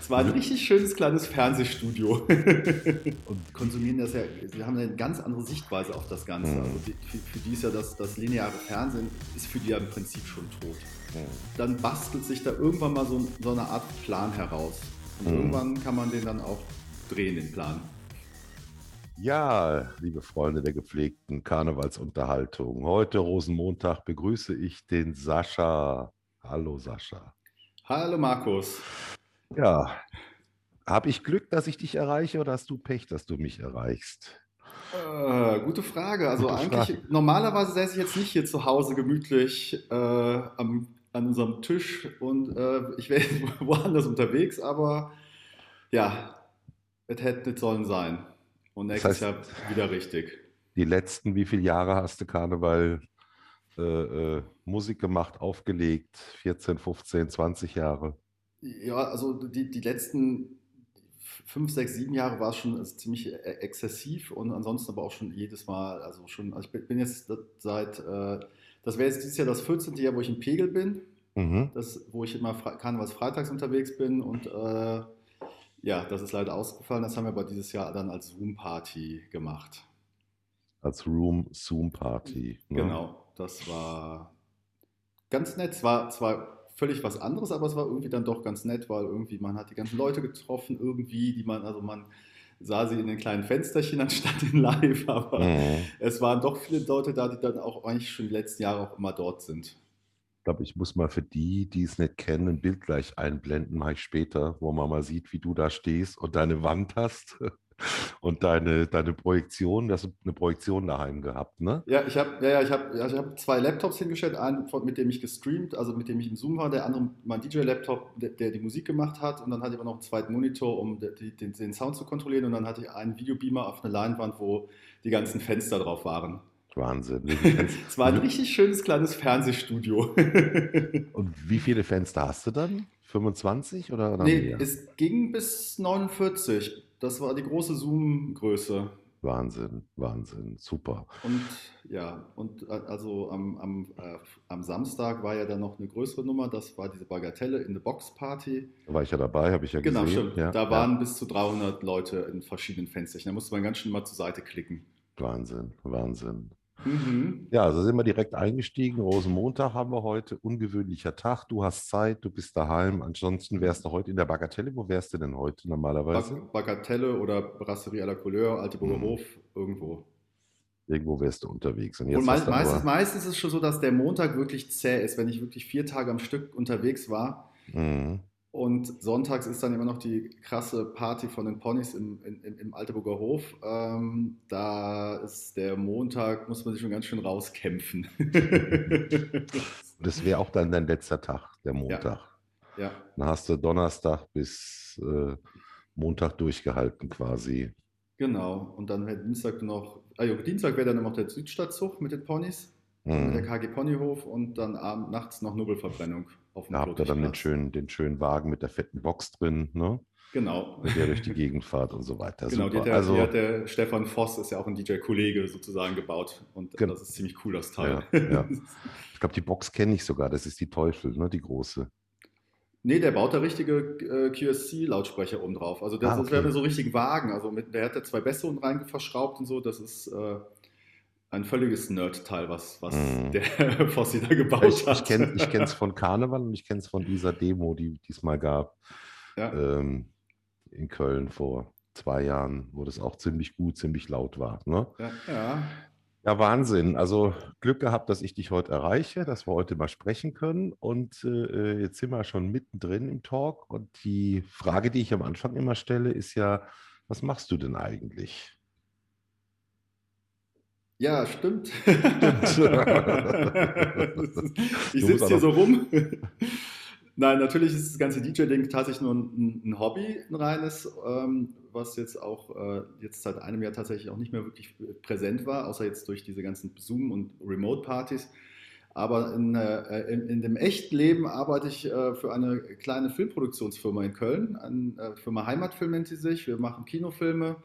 Es war ein richtig schönes kleines Fernsehstudio. Und konsumieren das ja, sie haben eine ganz andere Sichtweise auf das Ganze. Mhm. Also die, für, für, die ist ja das, das lineare Fernsehen, ist für die ja im Prinzip schon tot. Mhm. Dann bastelt sich da irgendwann mal so, so eine Art Plan heraus. Und mhm. irgendwann kann man den dann auch drehen, den Plan. Ja, liebe Freunde der gepflegten Karnevalsunterhaltung. Heute Rosenmontag begrüße ich den Sascha. Hallo Sascha. Hallo Markus. Ja, habe ich Glück, dass ich dich erreiche oder hast du Pech, dass du mich erreichst? Äh, gute Frage. Also gute eigentlich, Frage. normalerweise säße ich jetzt nicht hier zu Hause gemütlich äh, am, an unserem Tisch und äh, ich wäre woanders unterwegs, aber ja, es hätte nicht sollen sein. Und nächstes das heißt, Jahr wieder richtig. Die letzten, wie viele Jahre hast du Karneval äh, äh, Musik gemacht, aufgelegt? 14, 15, 20 Jahre? Ja, also die, die letzten fünf, sechs, sieben Jahre war es schon ziemlich e-, exzessiv und ansonsten aber auch schon jedes Mal, also schon, also ich bin jetzt seit, äh, das wäre jetzt dieses Jahr das 14. Jahr, wo ich in Pegel bin, mhm. das, wo ich immer Karnevals freitags unterwegs bin und äh, ja, das ist leider ausgefallen. Das haben wir aber dieses Jahr dann als Zoom-Party gemacht. Als Room-Zoom-Party. Ne? Genau, das war ganz nett. Es war zwar völlig was anderes, aber es war irgendwie dann doch ganz nett, weil irgendwie man hat die ganzen Leute getroffen, irgendwie, die man, also man sah sie in den kleinen Fensterchen anstatt in live, aber mhm. es waren doch viele Leute da, die dann auch eigentlich schon die letzten Jahre auch immer dort sind glaube, ich muss mal für die, die es nicht kennen, ein Bild gleich einblenden, mache ich später, wo man mal sieht, wie du da stehst und deine Wand hast und deine, deine Projektion. Du hast eine Projektion daheim gehabt, ne? Ja, ich habe ja, ja, ich hab, ja, hab zwei Laptops hingestellt, einen, mit dem ich gestreamt, also mit dem ich im Zoom war, der andere mein DJ-Laptop, der, der, die Musik gemacht hat und dann hatte ich aber noch einen zweiten Monitor, um die, den, den Sound zu kontrollieren und dann hatte ich einen Videobeamer auf einer Leinwand, wo die ganzen Fenster drauf waren. Wahnsinn. es war ein richtig schönes kleines Fernsehstudio. Und wie viele Fenster hast du dann? 25 oder? oder nee, mehr? es ging bis 49. Das war die große Zoom-Größe. Wahnsinn, Wahnsinn, super. Und ja, und äh, also am, am, äh, am Samstag war ja dann noch eine größere Nummer, das war diese Bagatelle in the Box Party. Da war ich ja dabei, habe ich ja genau, gesehen. Genau, stimmt. Ja, da waren ja. bis zu 300 Leute in verschiedenen Fenstern. Da musste man ganz schön mal zur Seite klicken. Wahnsinn, Wahnsinn. Mhm. Ja, also sind wir direkt eingestiegen. Rosenmontag haben wir heute. Ungewöhnlicher Tag. Du hast Zeit, du bist daheim. Ansonsten wärst du heute in der Bagatelle. Wo wärst du denn heute normalerweise? Bagatelle oder Brasserie à la Couleur, Alteburger mhm. Hof, irgendwo. Irgendwo wärst du unterwegs. Und, und meist, meistens, meistens ist es schon so, dass der Montag wirklich zäh ist. Wenn ich wirklich vier Tage am Stück unterwegs war, mhm. Und sonntags ist dann immer noch die krasse Party von den Ponys im, im, im Alteburger Hof. Ähm, da ist der Montag, muss man sich schon ganz schön rauskämpfen. das wäre auch dann dein letzter Tag, der Montag. Ja. ja. Dann hast du Donnerstag bis äh, Montag durchgehalten quasi. Genau. Und dann wäre Dienstag noch, also Dienstag wäre dann noch der Südstadtzug mit den Ponys, mhm. der KG Ponyhof und dann abend, nachts noch Nubbelverbrennung auf dem Da habt ihr dann den schönen, den schönen Wagen mit der fetten Box drin, ne? Genau. Mit der durch die Gegend fahrt und so weiter. Genau, die, der, also, hat der Stefan Voss, ist ja auch ein DJ-Kollege sozusagen gebaut. Und genau. das ist ziemlich cool, das Teil. Ja, ja. Ich glaube, die Box kenne ich sogar. Das ist die Teufel, ne? die große. Nee, der baut da richtige äh, QSC-Lautsprecher oben drauf. Also das, ah, okay. wäre so richtig Wagen. Also mit, der hat da zwei Bässe unten rein verschraubt und so. Das ist äh, ein völliges Nerd-Teil, was, was mm. der Fossi da gebaut ich, hat. Ich kenne es von Karneval und ich kenne es von dieser Demo, die es mal gab ja. ähm, in Köln vor zwei Jahren, wo das auch ziemlich gut, ziemlich laut war. Ne? Ja, ja. ja, Wahnsinn. Also Glück gehabt, dass ich dich heute erreiche, dass wir heute mal sprechen können. Und äh, jetzt sind wir schon mittendrin im Talk. Und die Frage, die ich am Anfang immer stelle, ist ja, was machst du denn eigentlich? Ja, stimmt. stimmt. ich sitze hier so rum. Nein, natürlich ist das ganze DJ-Ding tatsächlich nur ein, ein, Hobby, ein reines, ähm, was jetzt auch äh, jetzt seit einem Jahr tatsächlich auch nicht mehr wirklich präsent war, außer jetzt durch diese ganzen Zoom- und Remote-Partys. Aber in, äh, in, in, dem echten Leben arbeite ich äh, für eine kleine Filmproduktionsfirma in Köln. Eine äh, Firma Heimatfilm nennt sie sich. Wir machen Kinofilme,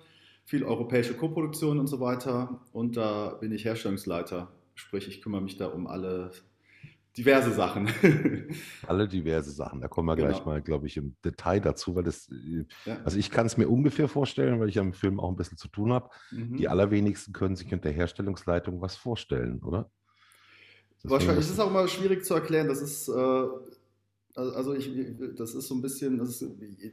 viel europäische Koproduktion und so weiter. Und da bin ich Herstellungsleiter, sprich ich kümmere mich da um alle diverse Sachen. Alle diverse Sachen. Da kommen wir genau. gleich mal, glaube ich, im Detail dazu, weil das, äh, ja. also ich kann es mir ungefähr vorstellen, weil ich am Film auch ein bisschen zu tun habe. Mhm. Die allerwenigsten können sich unter Herstellungsleitung was vorstellen, oder? Wahrscheinlich ist es auch mal schwierig zu erklären. Das ist, äh, also ich, das ist so ein bisschen, das ist,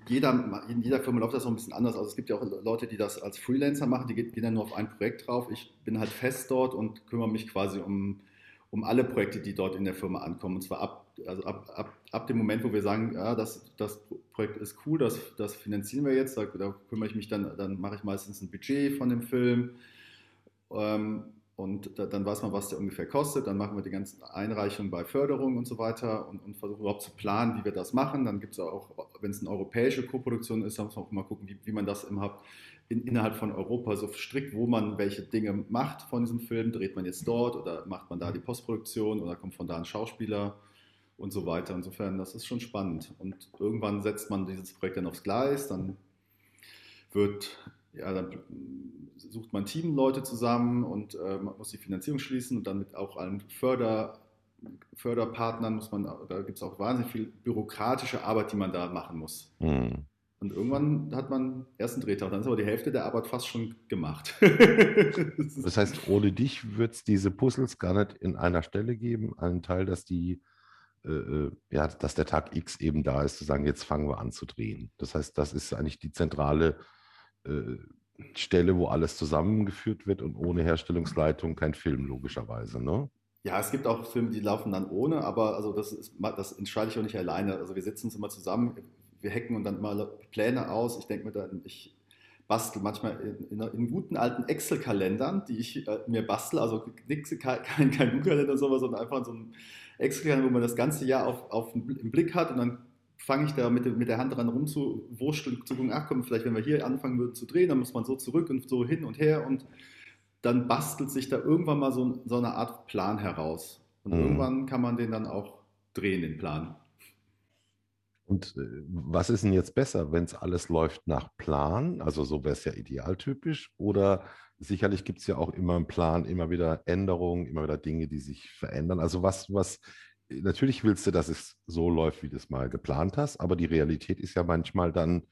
jeder, in jeder Firma läuft das so ein bisschen anders. Also es gibt ja auch Leute, die das als Freelancer machen, die gehen dann nur auf ein Projekt drauf. Ich bin halt fest dort und kümmere mich quasi um um alle Projekte, die dort in der Firma ankommen. Und zwar ab, also ab, ab, ab dem Moment, wo wir sagen, ja, das, das Projekt ist cool, das, das finanzieren wir jetzt, da, da kümmere ich mich dann, dann mache ich meistens ein Budget von dem Film. Ähm, und da, dann weiß man, was der ungefähr kostet. Dann machen wir die ganzen Einreichungen bei Förderung und so weiter und, und versuchen überhaupt zu planen, wie wir das machen. Dann gibt es auch, wenn es eine europäische Koproduktion ist, dann muss man auch mal gucken, wie, wie man das überhaupt in, innerhalb von Europa so strikt, wo man welche Dinge macht von diesem Film. Dreht man jetzt dort oder macht man da die Postproduktion oder kommt von da ein Schauspieler und so weiter. Insofern, das ist schon spannend. Und irgendwann setzt man dieses Projekt dann aufs Gleis, dann wird, ja, dann sucht man Teamleute zusammen und äh, man muss die Finanzierung schließen und dann mit auch allen Förder, Förderpartnern muss man, da gibt es auch wahnsinnig viel bürokratische Arbeit, die man da machen muss. Mhm. Und irgendwann hat man ersten Drehtag, dann ist aber die Hälfte der Arbeit fast schon gemacht. das heißt, ohne dich wird es diese Puzzles gar nicht in einer Stelle geben, einen Teil, dass die, äh, äh, ja, dass der Tag X eben da ist, zu sagen, jetzt fangen wir an zu drehen. Das heißt, das ist eigentlich die zentrale Stelle, wo alles zusammengeführt wird und ohne Herstellungsleitung kein Film, logischerweise, ne? Ja, es gibt auch Filme, die laufen dann ohne, aber also das, ist, das entscheide ich auch nicht alleine. Also wir sitzen uns immer zusammen, wir hacken und dann mal Pläne aus. Ich denke mir dann, ich bastel manchmal in, in, in guten alten Excel-Kalendern, die ich äh, mir bastel, also nix, kein, kein, kein Google-Kalender oder sowas, sondern einfach so ein Excel-Kalender, wo man das ganze Jahr auf, auf im Blick hat und dann fange ich da mit, mit der Hand dran rumzuwurschteln, zu gucken, ach komm, vielleicht wenn wir hier anfangen würden zu drehen, dann muss man so zurück und so hin und her und dann bastelt sich da irgendwann mal so, so eine Art Plan heraus. Und mhm. irgendwann kann man den dann auch drehen, den Plan. Und äh, was ist denn jetzt besser, wenn es alles läuft nach Plan? Also so wäre es ja idealtypisch. Oder sicherlich gibt es ja auch immer einen Plan, immer wieder Änderungen, immer wieder Dinge, die sich verändern. Also was, was, natürlich willst du, dass es so läuft, wie du es mal geplant hast, aber die Realität ist ja manchmal dann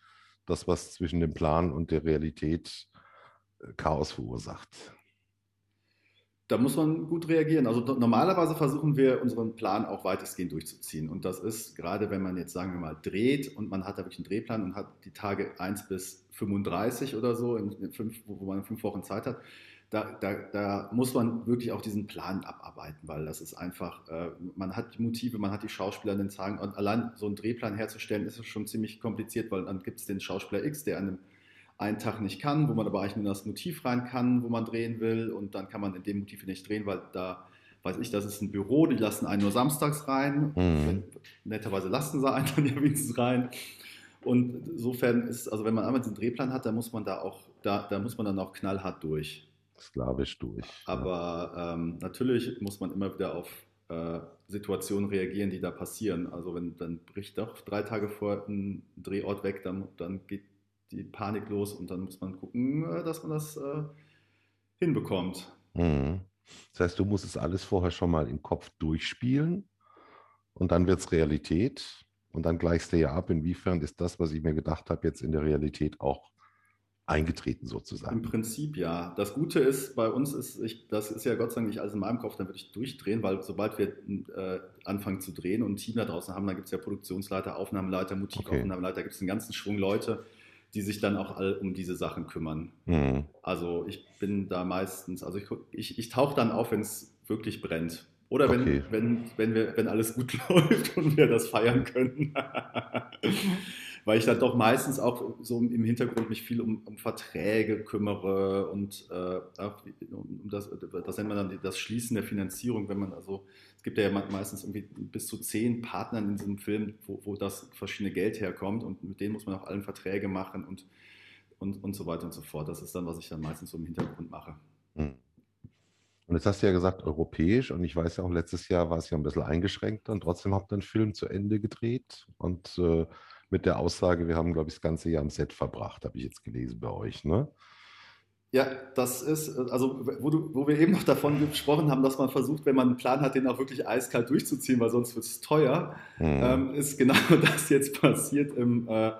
das, was zwischen dem Plan und der Realität äh, Chaos verursacht da muss man gut reagieren. Also normalerweise versuchen wir unseren Plan auch weitestgehend durchzuziehen. Und das ist gerade, wenn man jetzt sagen wir mal dreht und man hat da wirklich einen Drehplan und hat die Tage 1 bis 35 oder so, in, fünf, wo man fünf Wochen Zeit hat, da, da, da, muss man wirklich auch diesen Plan abarbeiten, weil das ist einfach, äh, man hat die Motive, man hat die Schauspieler in den Tagen und allein so einen Drehplan herzustellen, ist schon ziemlich kompliziert, weil dann gibt es den Schauspieler X, der an einem einen Tag nicht kann, wo man aber eigentlich nur das Motiv rein kann, wo man drehen will und dann kann man in dem Motiv nicht drehen, weil da weiß ich, das ist ein Büro, die lassen einen nur samstags rein. Mhm. Netterweise lassen sie einen dann ja wenigstens rein. Und insofern ist, also wenn man einmal diesen Drehplan hat, dann muss man da auch, da, da muss man dann auch knallhart durch. Sklavisch durch. Aber ja. ähm, natürlich muss man immer wieder auf äh, Situationen reagieren, die da passieren. Also wenn dann bricht doch drei Tage vor ein Drehort weg, dann, dann geht die Panik los und dann muss man gucken, äh, dass man das äh, hinbekommt. Mhm. Das heißt, du musst es alles vorher schon mal im Kopf durchspielen und dann wird es Realität und dann gleichst du ja ab, inwiefern ist das, was ich mir gedacht habe, jetzt in der Realität auch eingetreten sozusagen. Im Prinzip ja. Das Gute ist, bei uns ist, ich, das ist ja Gott sei Dank nicht alles in meinem Kopf, dann würde ich durchdrehen, weil sobald wir äh, anfangen zu drehen und ein Team da draußen haben, dann gibt es ja Produktionsleiter, Aufnahmeleiter, Motivaufnahmeleiter, okay. gibt es einen ganzen Schwung Leute, die sich dann auch all um diese Sachen kümmern. Mhm. Also ich bin da meistens, also ich, ich, ich tauche dann auf, wenn es wirklich brennt. Oder wenn, okay. wenn, wenn, wir, wenn alles gut läuft und wir das feiern können. Weil ich dann doch meistens auch so im Hintergrund mich viel um, um Verträge kümmere und äh, um das, das nennt man dann das Schließen der Finanzierung, wenn man also gibt ja meistens irgendwie bis zu zehn Partnern in diesem Film, wo, wo das verschiedene Geld herkommt und mit denen muss man auch allen Verträge machen und, und, und so weiter und so fort. Das ist dann, was ich dann meistens so im Hintergrund mache. Hm. Und jetzt hast du ja gesagt, europäisch, und ich weiß ja auch, letztes Jahr war es ja ein bisschen eingeschränkter und trotzdem habt ihr einen Film zu Ende gedreht und äh, mit der Aussage, wir haben, glaube ich, das ganze Jahr am Set verbracht, habe ich jetzt gelesen bei euch, ne? Ja, das ist, also wo, du, wo wir eben noch davon gesprochen haben, dass man versucht, wenn man einen Plan hat, den auch wirklich eiskalt durchzuziehen, weil sonst wird es teuer, mhm. ähm, ist genau das jetzt passiert im, äh,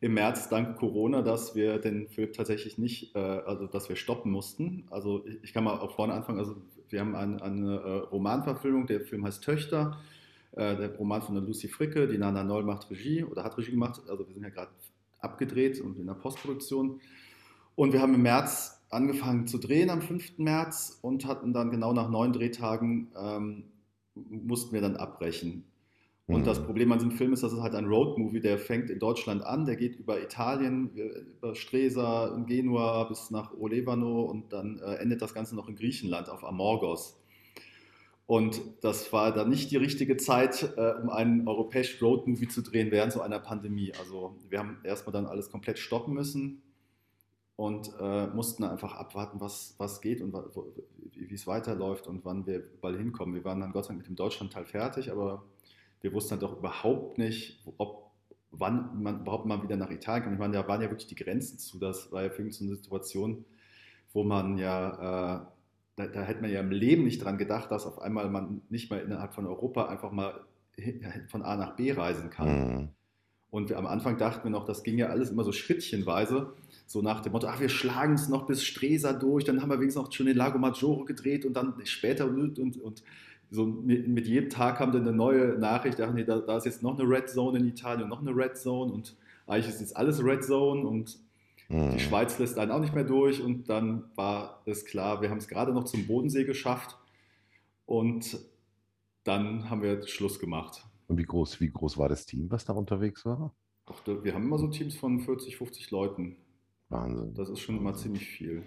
im März dank Corona, dass wir den Film tatsächlich nicht, äh, also dass wir stoppen mussten. Also ich, ich, kann mal auch vorne anfangen, also wir haben ein, eine äh, Romanverfilmung, der Film heißt Töchter, äh, der Roman von der Lucy Fricke, die Nana Noll macht Regie oder hat Regie gemacht, also wir sind ja gerade abgedreht und in der Postproduktion. Und wir haben im März angefangen zu drehen am 5. März und hatten dann genau nach neun Drehtagen ähm, mussten wir dann abbrechen. Und mhm. das Problem an diesem Film ist, dass es halt ein Roadmovie, der fängt in Deutschland an, der geht über Italien, über Stresa, in Genua bis nach Olevano und dann äh, endet das Ganze noch in Griechenland auf Amorgos. Und das war dann nicht die richtige Zeit, äh, um einen europäischen Roadmovie zu drehen während so einer Pandemie. Also wir haben erstmal dann alles komplett stoppen müssen und äh, mussten einfach abwarten, was, was geht und wie es weiterläuft und wann wir bald hinkommen. Wir waren dann Gott sei Dank mit dem Deutschlandteil fertig, aber wir wussten dann doch überhaupt nicht, ob, wann man überhaupt mal wieder nach Italien kommt. Ich meine, da waren ja wirklich die Grenzen zu. Das war ja für mich so eine Situation, wo man ja, äh, da, da hätte man ja im Leben nicht dran gedacht, dass auf einmal man nicht mal innerhalb von Europa einfach mal von A nach B reisen kann. Mhm. Und am Anfang dachten wir noch, das ging ja alles immer so schrittchenweise so nach dem Motto, ach, wir schlagen es noch bis Stresa durch, dann haben wir wenigstens noch schon den Lago Maggiore gedreht und dann später und, und, und so mit, mit, jedem Tag kam dann eine neue Nachricht, ach nee, da, da, ist jetzt noch eine Red Zone in Italien, noch eine Red Zone und eigentlich ist jetzt alles Red Zone und mhm. die Schweiz lässt einen auch nicht mehr durch und dann war es klar, wir haben es gerade noch zum Bodensee geschafft und dann haben wir Schluss gemacht. Und wie groß, wie groß war das Team, was da unterwegs war? Ach, wir haben immer so Teams von 40, 50 Leuten. Wahnsinn. Das ist schon immer ziemlich viel.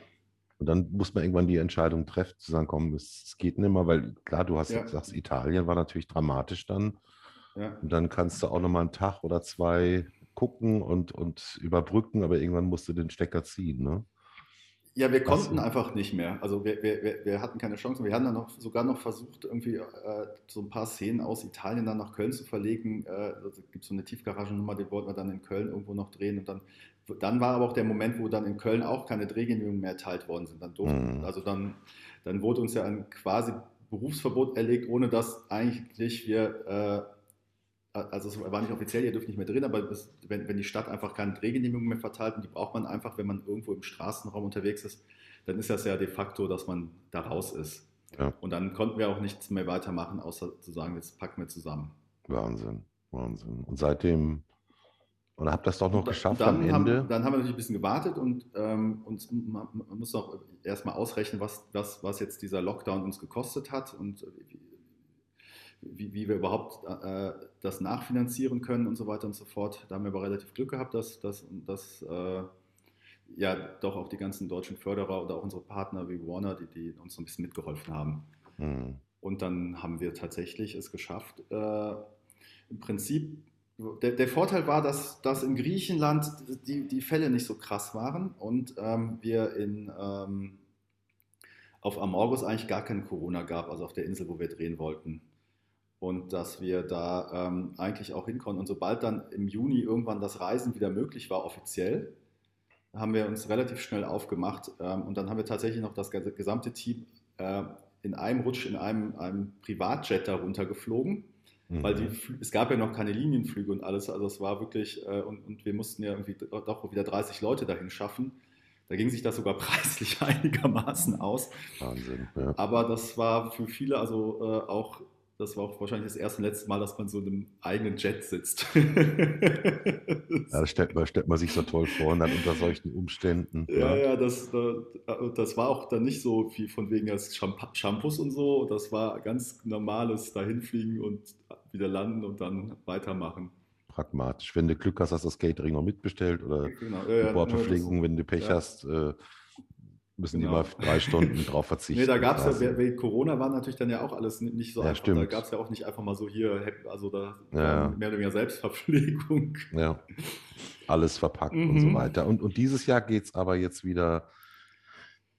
Und dann muss man irgendwann die Entscheidung treffen, zu sagen, komm, es, geht nicht mehr, weil klar, du hast ja. gesagt, Italien war natürlich dramatisch dann. Ja. Und dann kannst du auch noch mal einen Tag oder zwei gucken und, und überbrücken, aber irgendwann musst du den Stecker ziehen, ne? Ja, wir konnten einfach nicht mehr. Also wir, wir, wir hatten keine Chance. Wir haben dann noch, sogar noch versucht, irgendwie äh, so ein paar Szenen aus Italien dann nach Köln zu verlegen. Äh, also gibt so eine Tiefgaragennummer, die wollten wir dann in Köln irgendwo noch drehen. Und dann, dann war aber auch der Moment, wo dann in Köln auch keine Drehgenehmigungen mehr erteilt worden sind. Dann durften, mhm. Also dann, dann wurde uns ja ein quasi Berufsverbot erlegt, ohne dass eigentlich wir äh, also es war nicht offiziell, ihr dürft nicht mehr drin, aber das, wenn, wenn die Stadt einfach keine Drehgenehmigung mehr verteilt und die braucht man einfach, wenn man irgendwo im Straßenraum unterwegs ist, dann ist das ja de facto, dass man da raus ist. Ja. Und dann konnten wir auch nichts mehr weitermachen, außer zu sagen, jetzt packen wir zusammen. Wahnsinn, Wahnsinn. Und seitdem, und habt das doch noch geschafft am Ende? Haben, dann haben wir natürlich ein bisschen gewartet und ähm, uns, man, man muss auch erstmal ausrechnen, was, was, was jetzt dieser Lockdown uns gekostet hat und wie, wie wir überhaupt äh, das nachfinanzieren können und so weiter und so fort. Da haben wir aber relativ Glück gehabt, dass, dass, dass äh, ja doch auch die ganzen deutschen Förderer oder auch unsere Partner wie Warner, die, die uns so ein bisschen mitgeholfen haben. Mhm. Und dann haben wir tatsächlich es geschafft. Äh, Im Prinzip, der, der, Vorteil war, dass, dass in Griechenland die, die Fälle nicht so krass waren und ähm, wir in, ähm, auf Amorgos eigentlich gar kein Corona gab, also auf der Insel, wo wir drehen wollten und dass wir da ähm, eigentlich auch hinkommen. Und sobald dann im Juni irgendwann das Reisen wieder möglich war, offiziell, haben wir uns relativ schnell aufgemacht ähm, und dann haben wir tatsächlich noch das gesamte Team äh, in einem Rutsch in einem, einem Privatjet darunter geflogen, mhm. weil die, es gab ja noch keine Linienflüge und alles, also es war wirklich, äh, und, und wir mussten ja irgendwie doch wieder 30 Leute dahin schaffen. Da ging sich das sogar preislich einigermaßen aus. Wahnsinn. Ja. Aber das war für viele also äh, auch das war auch wahrscheinlich das erste und letzte Mal, dass man so in einem eigenen Jet sitzt. ja, das stellt man, stellt man sich so toll vor und dann unter solchen Umständen. Ja, ja, ja das, das war auch dann nicht so viel von wegen als Shampoos und so. Das war ganz normales dahinfliegen und wieder landen und dann weitermachen. Pragmatisch. Wenn du Glück hast, hast du das Catering noch mitbestellt oder genau. ja, die Bordverpflegung, wenn du Pech hast, äh, müssen genau. die mal drei Stunden drauf verzichten. Nee, da gab es ja, wegen Corona war natürlich dann ja auch alles nicht so ja, einfach. Stimmt. Da gab es ja auch nicht einfach mal so hier, also da ja. mehr oder weniger Selbstverpflegung. Ja, alles verpackt mhm. und so weiter. Und, und dieses Jahr geht es aber jetzt wieder,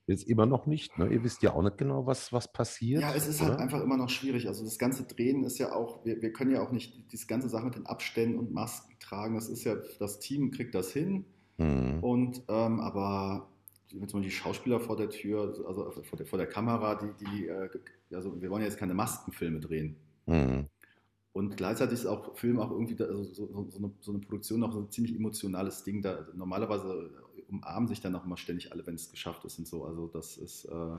jetzt immer noch nicht. Ne? Ihr wisst ja auch nicht genau, was, was passiert. Ja, es ist halt oder? halt einfach immer noch schwierig. Also das ganze Drehen ist ja auch, wir, wir können ja auch nicht diese ganze Sache mit den Abständen und Masken tragen. Das ist ja, das Team kriegt das hin. Mhm. Und ähm, aber die Schauspieler vor der Tür, also vor der, vor der Kamera, die, die, äh, also wir wollen jetzt keine Maskenfilme drehen. Mhm. Und gleichzeitig ist auch Film auch irgendwie, also so, so, so, eine, so, eine, Produktion auch so ein ziemlich emotionales Ding. Da, normalerweise umarmen sich dann auch immer ständig alle, wenn es geschafft ist und so. Also das ist, äh,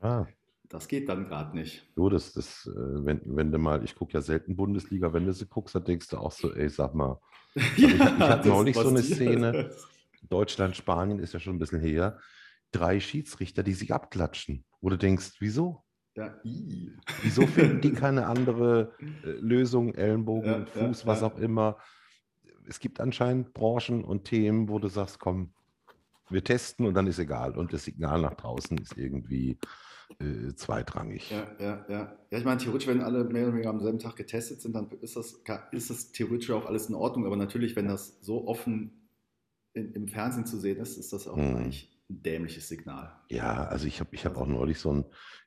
ah. das geht dann gerade nicht. Du, das, das, äh, wenn, wenn du mal, ich gucke ja selten Bundesliga, wenn du sie guckst, dann denkst du auch so, ey, sag mal, ja, ich, ich hatte neulich so eine Szene, Deutschland, Spanien ist ja schon ein bisschen her, drei Schiedsrichter, die sich abklatschen, wo du denkst, wieso? Ja. Wieso finden die keine andere äh, Lösung, Ellenbogen, ja, Fuß, ja, was auch immer? Es gibt anscheinend Branchen und Themen, wo du sagst, komm, wir testen und dann ist egal. Und das Signal nach draußen ist irgendwie äh, zweitrangig. Ja, ja, ja. Ja, ich meine, theoretisch, wenn alle mehr oder weniger am selben Tag getestet sind, dann ist das, ist das theoretisch auch alles in Ordnung. Aber natürlich, wenn das so offen in, im Fernsehen zu sehen ist, ist das auch hm. eigentlich ein dämliches Signal. Ja, also ich habe ich hab also auch neulich so ein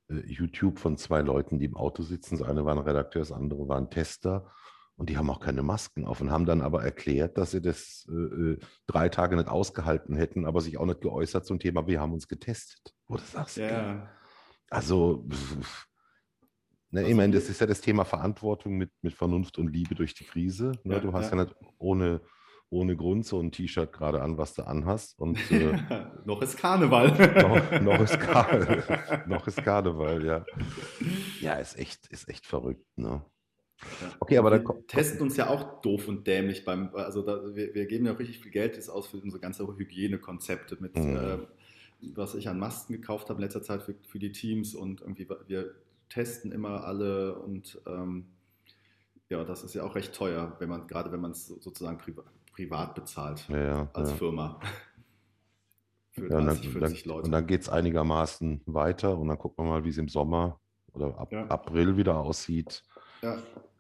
äh, YouTube von zwei Leuten, die im Auto sitzen. Das eine war ein Redakteur, das andere war ein Tester. Und die haben auch keine Masken auf und haben dann aber erklärt, dass sie das äh, äh drei Tage nicht ausgehalten hätten, aber sich auch nicht geäußert zum Thema, wir haben uns getestet. Wo du sagst, ja. also, ne, ich meine, das ist ja das Thema Verantwortung mit, mit Vernunft und Liebe durch die Krise. Ne? Ja, du hast ja. ja nicht ohne ohne Grund so ein T-Shirt gerade an, was du anhast. Und, äh, noch ist Karneval. noch, noch, ist Karneval. noch ist Karneval, ja. Ja, ist echt, ist echt verrückt, ne? Okay, aber dann wir testen uns ja auch doof und dämlich beim, also da, wir, wir, geben ja richtig viel Geld jetzt aus für unsere ganze Hygienekonzepte mit, mhm. äh, was ich an Masken gekauft habe in letzter Zeit für, für, die Teams und irgendwie wir testen immer alle und ähm, ja, das ist ja auch recht teuer, wenn man gerade wenn man es sozusagen privat privat bezahlt ja, als ja. Firma. Für 30, ja, dann, 40 Leute. Und dann geht es einigermaßen weiter und dann gucken wir mal, wie es im Sommer oder ab April wieder aussieht.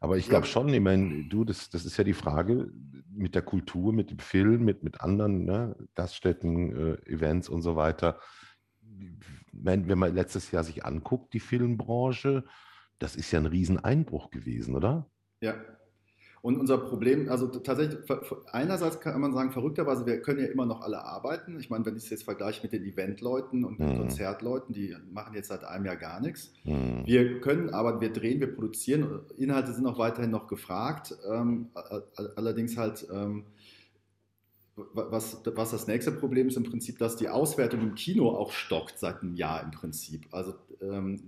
Aber ich glaube schon, ich meine, du, das, das ist ja die Frage mit der Kultur, mit dem Film, mit, mit anderen ne, Gaststätten, äh, Events und so weiter. Wenn, wenn man letztes Jahr sich anguckt, die Filmbranche, das ist ja ein Rieseneinbruch gewesen, oder? Ja, und unser Problem, also tatsächlich, einerseits kann man sagen, verrückterweise, wir können ja immer noch alle arbeiten. Ich meine, wenn ich es jetzt vergleiche mit den Eventleuten und den mhm. Konzertleuten, die machen jetzt seit einem Jahr gar nichts. Mhm. Wir können aber, wir drehen, wir produzieren. Inhalte sind auch weiterhin noch gefragt. Ähm, allerdings halt, ähm, was, was das nächste Problem ist im Prinzip, dass die Auswertung im Kino auch stockt seit einem Jahr im Prinzip. Also ähm,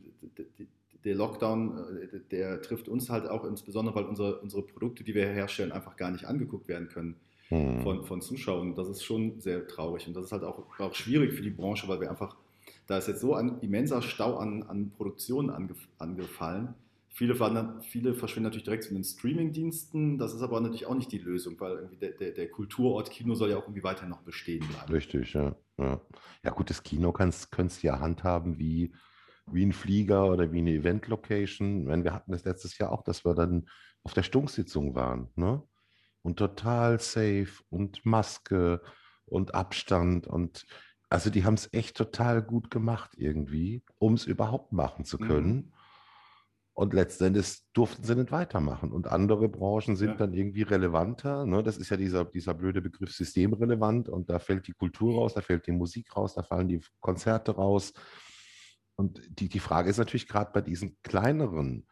die, der Lockdown, äh, der trifft uns halt auch insbesondere, weil unsere, unsere Produkte, die wir herstellen, einfach gar nicht angeguckt werden können mhm. von, von Zuschauern. Das ist schon sehr traurig und das ist halt auch, auch schwierig für die Branche, weil wir einfach, da ist jetzt so ein immenser Stau an, an Produktionen angef angefallen. Viele, viele verschwinden natürlich direkt zu den Streaming-Diensten. Das ist aber natürlich auch nicht die Lösung, weil irgendwie der, der, der, Kulturort Kino soll ja auch irgendwie weiter noch bestehen bleiben. Richtig, ja. Ja, ja gut, das Kino kannst, kannst ja handhaben wie wie ein Flieger oder wie eine Event-Location. Wir hatten das letztes Jahr auch, dass wir dann auf der Stunksitzung waren. Ne? Und total safe und Maske und Abstand und also die haben es echt total gut gemacht irgendwie, um es überhaupt machen zu mhm. können. Mhm. Und letztendlich durften sie nicht weitermachen. Und andere Branchen sind ja. dann irgendwie relevanter. Ne? Das ist ja dieser, dieser blöde Begriff systemrelevant. Und da fällt die Kultur raus, da fällt die Musik raus, da fallen die Konzerte raus. Und die, die Frage ist natürlich gerade bei diesen kleineren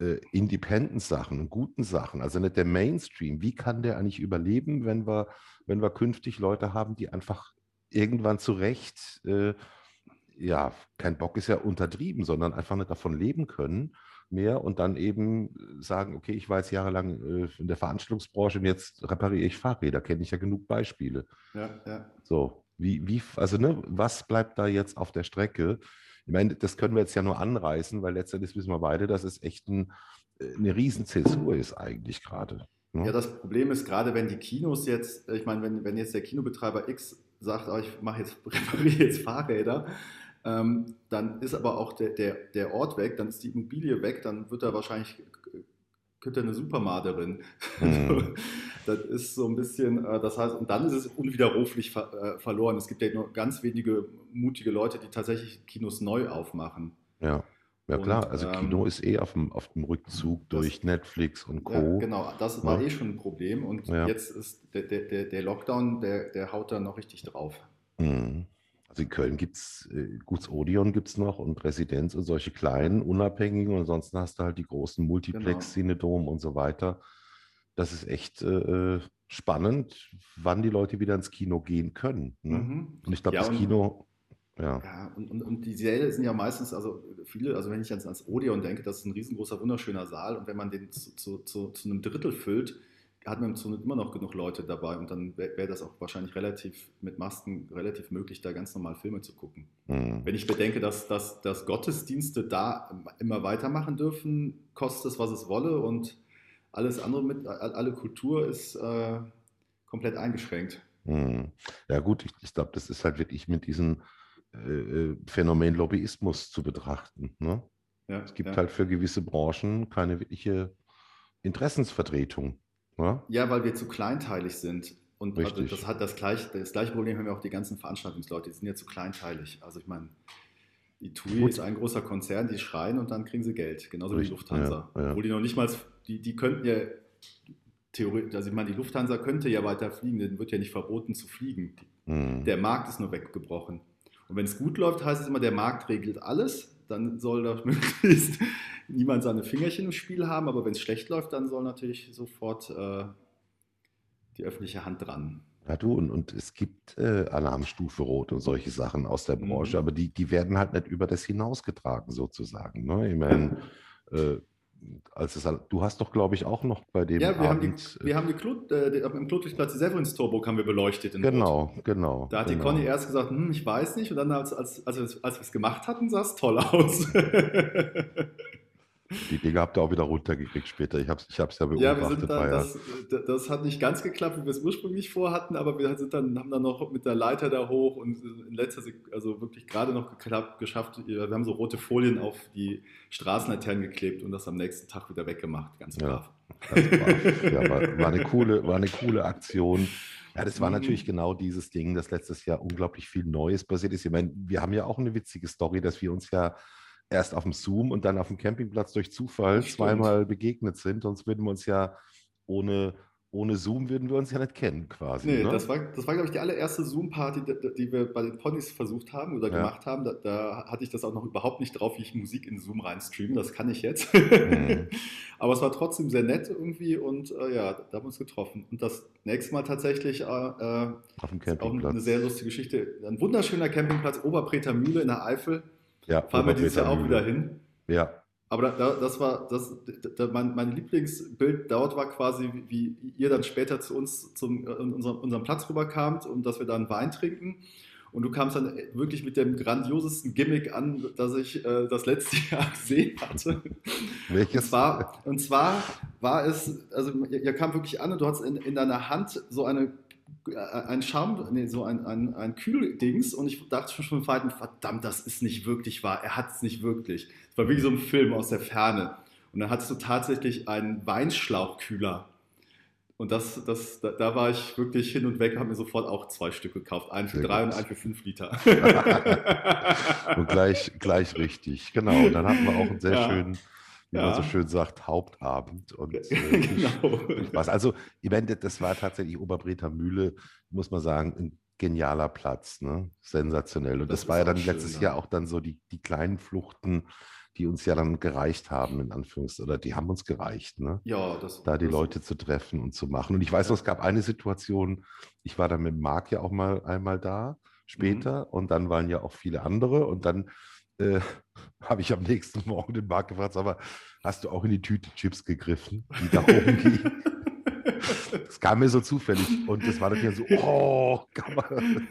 äh, Independent-Sachen, guten Sachen, also nicht der Mainstream, wie kann der eigentlich überleben, wenn wir, wenn wir künftig Leute haben, die einfach irgendwann zu Recht, äh, ja, kein Bock ist ja untertrieben, sondern einfach nicht davon leben können mehr und dann eben sagen, okay, ich war jetzt jahrelang äh, in der Veranstaltungsbranche und jetzt repariere ich Fahrräder, kenne ich ja genug Beispiele. Ja, ja. So, wie, wie, also ne, was bleibt da jetzt auf der Strecke? Ich meine, das können wir jetzt ja nur anreißen, weil letztendlich wissen wir beide, dass es echt ein, äh, eine Riesenzäsur ist eigentlich gerade. Ne? Ja, das Problem ist gerade, wenn die Kinos jetzt, ich meine, wenn, wenn jetzt der Kinobetreiber X sagt, oh, ich mache jetzt, repariere jetzt Fahrräder, ähm, dann ist aber auch der, der, der Ort weg, dann ist die Immobilie weg, dann wird er wahrscheinlich könnte eine Supermarderin. Mhm. das ist so ein bisschen, äh, das heißt, und dann ist es unwiderruflich ver äh, verloren. Es gibt ja nur ganz wenige mutige Leute, die tatsächlich Kinos neu aufmachen. Ja. Ja klar, und, also Kino ähm, ist eh auf dem, auf dem Rückzug durch das, Netflix und Co. Ja, genau, das war ja. eh schon ein Problem und ja. jetzt ist der, der, der Lockdown, der, der haut da noch richtig drauf. Mhm. Also in Köln gibt es äh, Guts Odeon gibt es noch und Residenz und solche kleinen, unabhängigen. Und ansonsten hast du halt die großen Multiplex, genau. Cinedom und so weiter. Das ist echt äh, äh, spannend, wann die Leute wieder ins Kino gehen können. Ne? Mhm. Und ich glaube, ja, das Kino. Ja, ja und, und, und, die Säle sind ja meistens, also viele, also wenn ich ans, ans Odeon denke, das ist ein riesengroßer, wunderschöner Saal. Und wenn man den zu, zu, zu, zu einem Drittel füllt, hat man immer noch genug Leute dabei und dann wäre wär das auch wahrscheinlich relativ mit Masken relativ möglich, da ganz normal Filme zu gucken. Mhm. Wenn ich bedenke, dass, dass, dass Gottesdienste da immer weitermachen dürfen, kostet es, was es wolle und alles andere mit, alle Kultur ist äh, komplett eingeschränkt. Mhm. Ja gut, ich, ich glaube, das ist halt wirklich mit diesem äh, äh, Phänomen Lobbyismus zu betrachten. Ne? Ja, es gibt ja. halt für gewisse Branchen keine wirkliche Interessensvertretung. Ja? ja, weil wir zu kleinteilig sind. Und also das hat das gleiche, das gleiche Problem haben ja auch die ganzen Veranstaltungsleute, die sind ja zu kleinteilig. Also ich meine, die TUI Gut. ist ein großer Konzern, die schreien und dann kriegen sie Geld, genauso Richtig. wie die Lufthansa. Ja, ja. Obwohl die noch nicht mal, die, die könnten ja theoretisch, also ich meine, die Lufthansa könnte ja weiter fliegen, denen wird ja nicht verboten zu fliegen. Mhm. Der Markt ist nur weggebrochen. Und wenn es gut läuft, heißt es immer, der Markt regelt alles. Dann soll doch möglichst niemand seine Fingerchen im Spiel haben. Aber wenn es schlecht läuft, dann soll natürlich sofort äh, die öffentliche Hand dran. Ja, du, und, und es gibt äh, Alarmstufe Rot und solche Sachen aus der Branche, mhm. aber die, die werden halt nicht über das hinausgetragen, sozusagen. Ne? Ich meine, äh, als es, du hast doch, glaube ich, auch noch bei dem Ja, wir Abend, haben, die, wir haben die Klut, äh, im Ludwigsplatz die haben wir beleuchtet. genau, Rot. genau. Da hat genau. die Conny erst gesagt, hm, ich weiß nicht. Und dann, als, als, als, als wir es gemacht hatten, sah es toll aus. Die Dinge habt ihr auch wieder runtergekriegt später. Ich habe es ich ja beobachtet. Ja, wir sind dann, das, das, hat nicht ganz geklappt, wie wir es ursprünglich vorhatten, aber wir sind dann, haben dann noch mit der Leiter da hoch und in letzter Sekunde, also wirklich gerade noch geklappt, geschafft. Wir haben so rote Folien auf die Straßenlaternen geklebt und das am nächsten Tag wieder weggemacht, ganz brav. Ja, ja war, war, eine coole, war eine coole Aktion. Ja, das war mhm. natürlich genau dieses Ding, dass letztes Jahr unglaublich viel Neues passiert ist. Ich meine, wir haben ja auch eine witzige Story, dass wir uns ja erst auf dem Zoom und dann auf dem Campingplatz durch Zufall zweimal begegnet sind. Sonst würden wir uns ja ohne, ohne Zoom würden wir uns ja nicht kennen quasi. Nee, ne? das war, das war glaube ich, die allererste Zoom-Party, die, die, wir bei den Ponys versucht haben oder ja. gemacht haben. Da, da, hatte ich das auch noch überhaupt nicht drauf, wie ich Musik in Zoom reinstreame. Das kann ich jetzt. Mhm. Aber es war trotzdem sehr nett irgendwie und äh, ja, da haben wir uns getroffen. Und das nächste Mal tatsächlich äh, äh auf dem Campingplatz. Auch eine sehr lustige Geschichte. Ein wunderschöner Campingplatz, Oberpreter Mühle in der Eifel. Ja, Fahren wir dieses Jahr auch wieder hin. Ja. Aber da, das war, das, da, mein, mein, Lieblingsbild dort war quasi, wie, wie ihr dann später zu uns, zum unserem, unserem Platz rüberkamt und dass wir dann Wein trinken. Und du kamst dann wirklich mit dem grandiosesten Gimmick an, das ich äh, das letzte Jahr gesehen hatte. Welches? Und zwar, und zwar war es, also ihr, ihr kam wirklich an und du hattest in, in deiner Hand so eine ein Charme, nee, so ein, ein, ein Kühldings und ich dachte schon vom Zweiten, verdammt, das ist nicht wirklich wahr, er hat es nicht wirklich. Es war wie so ein Film aus der Ferne. Und dann hattest du tatsächlich einen Weinschlauchkühler. Und das, das, da, da war ich wirklich hin und weg, habe mir sofort auch zwei Stück gekauft. Einen für Sehr drei gut. und einen für fünf Liter. und gleich, gleich richtig, genau. Und dann hatten wir auch einen sehr ja. schönen wie ja. man so schön sagt, Hauptabend. Und äh, genau. was. Also, ich meine, das war tatsächlich Oberbreter Mühle, muss man sagen, ein genialer Platz, ne? sensationell. Und das, das war ja dann schön, letztes ja. Jahr auch dann so die, die kleinen Fluchten, die uns ja dann gereicht haben, in Anführungszeichen, oder die haben uns gereicht, ne? Ja, das, da die das, Leute zu treffen und zu machen. Und ich weiß noch, es gab eine Situation, ich war dann mit Marc ja auch mal einmal da, später, mhm. und dann waren ja auch viele andere und dann äh, habe ich am nächsten Morgen den Marc gefragt, aber hast du auch in die Tüte Chips gegriffen, die da oben ging? Das kam mir so zufällig und das war dann so, oh, kann man.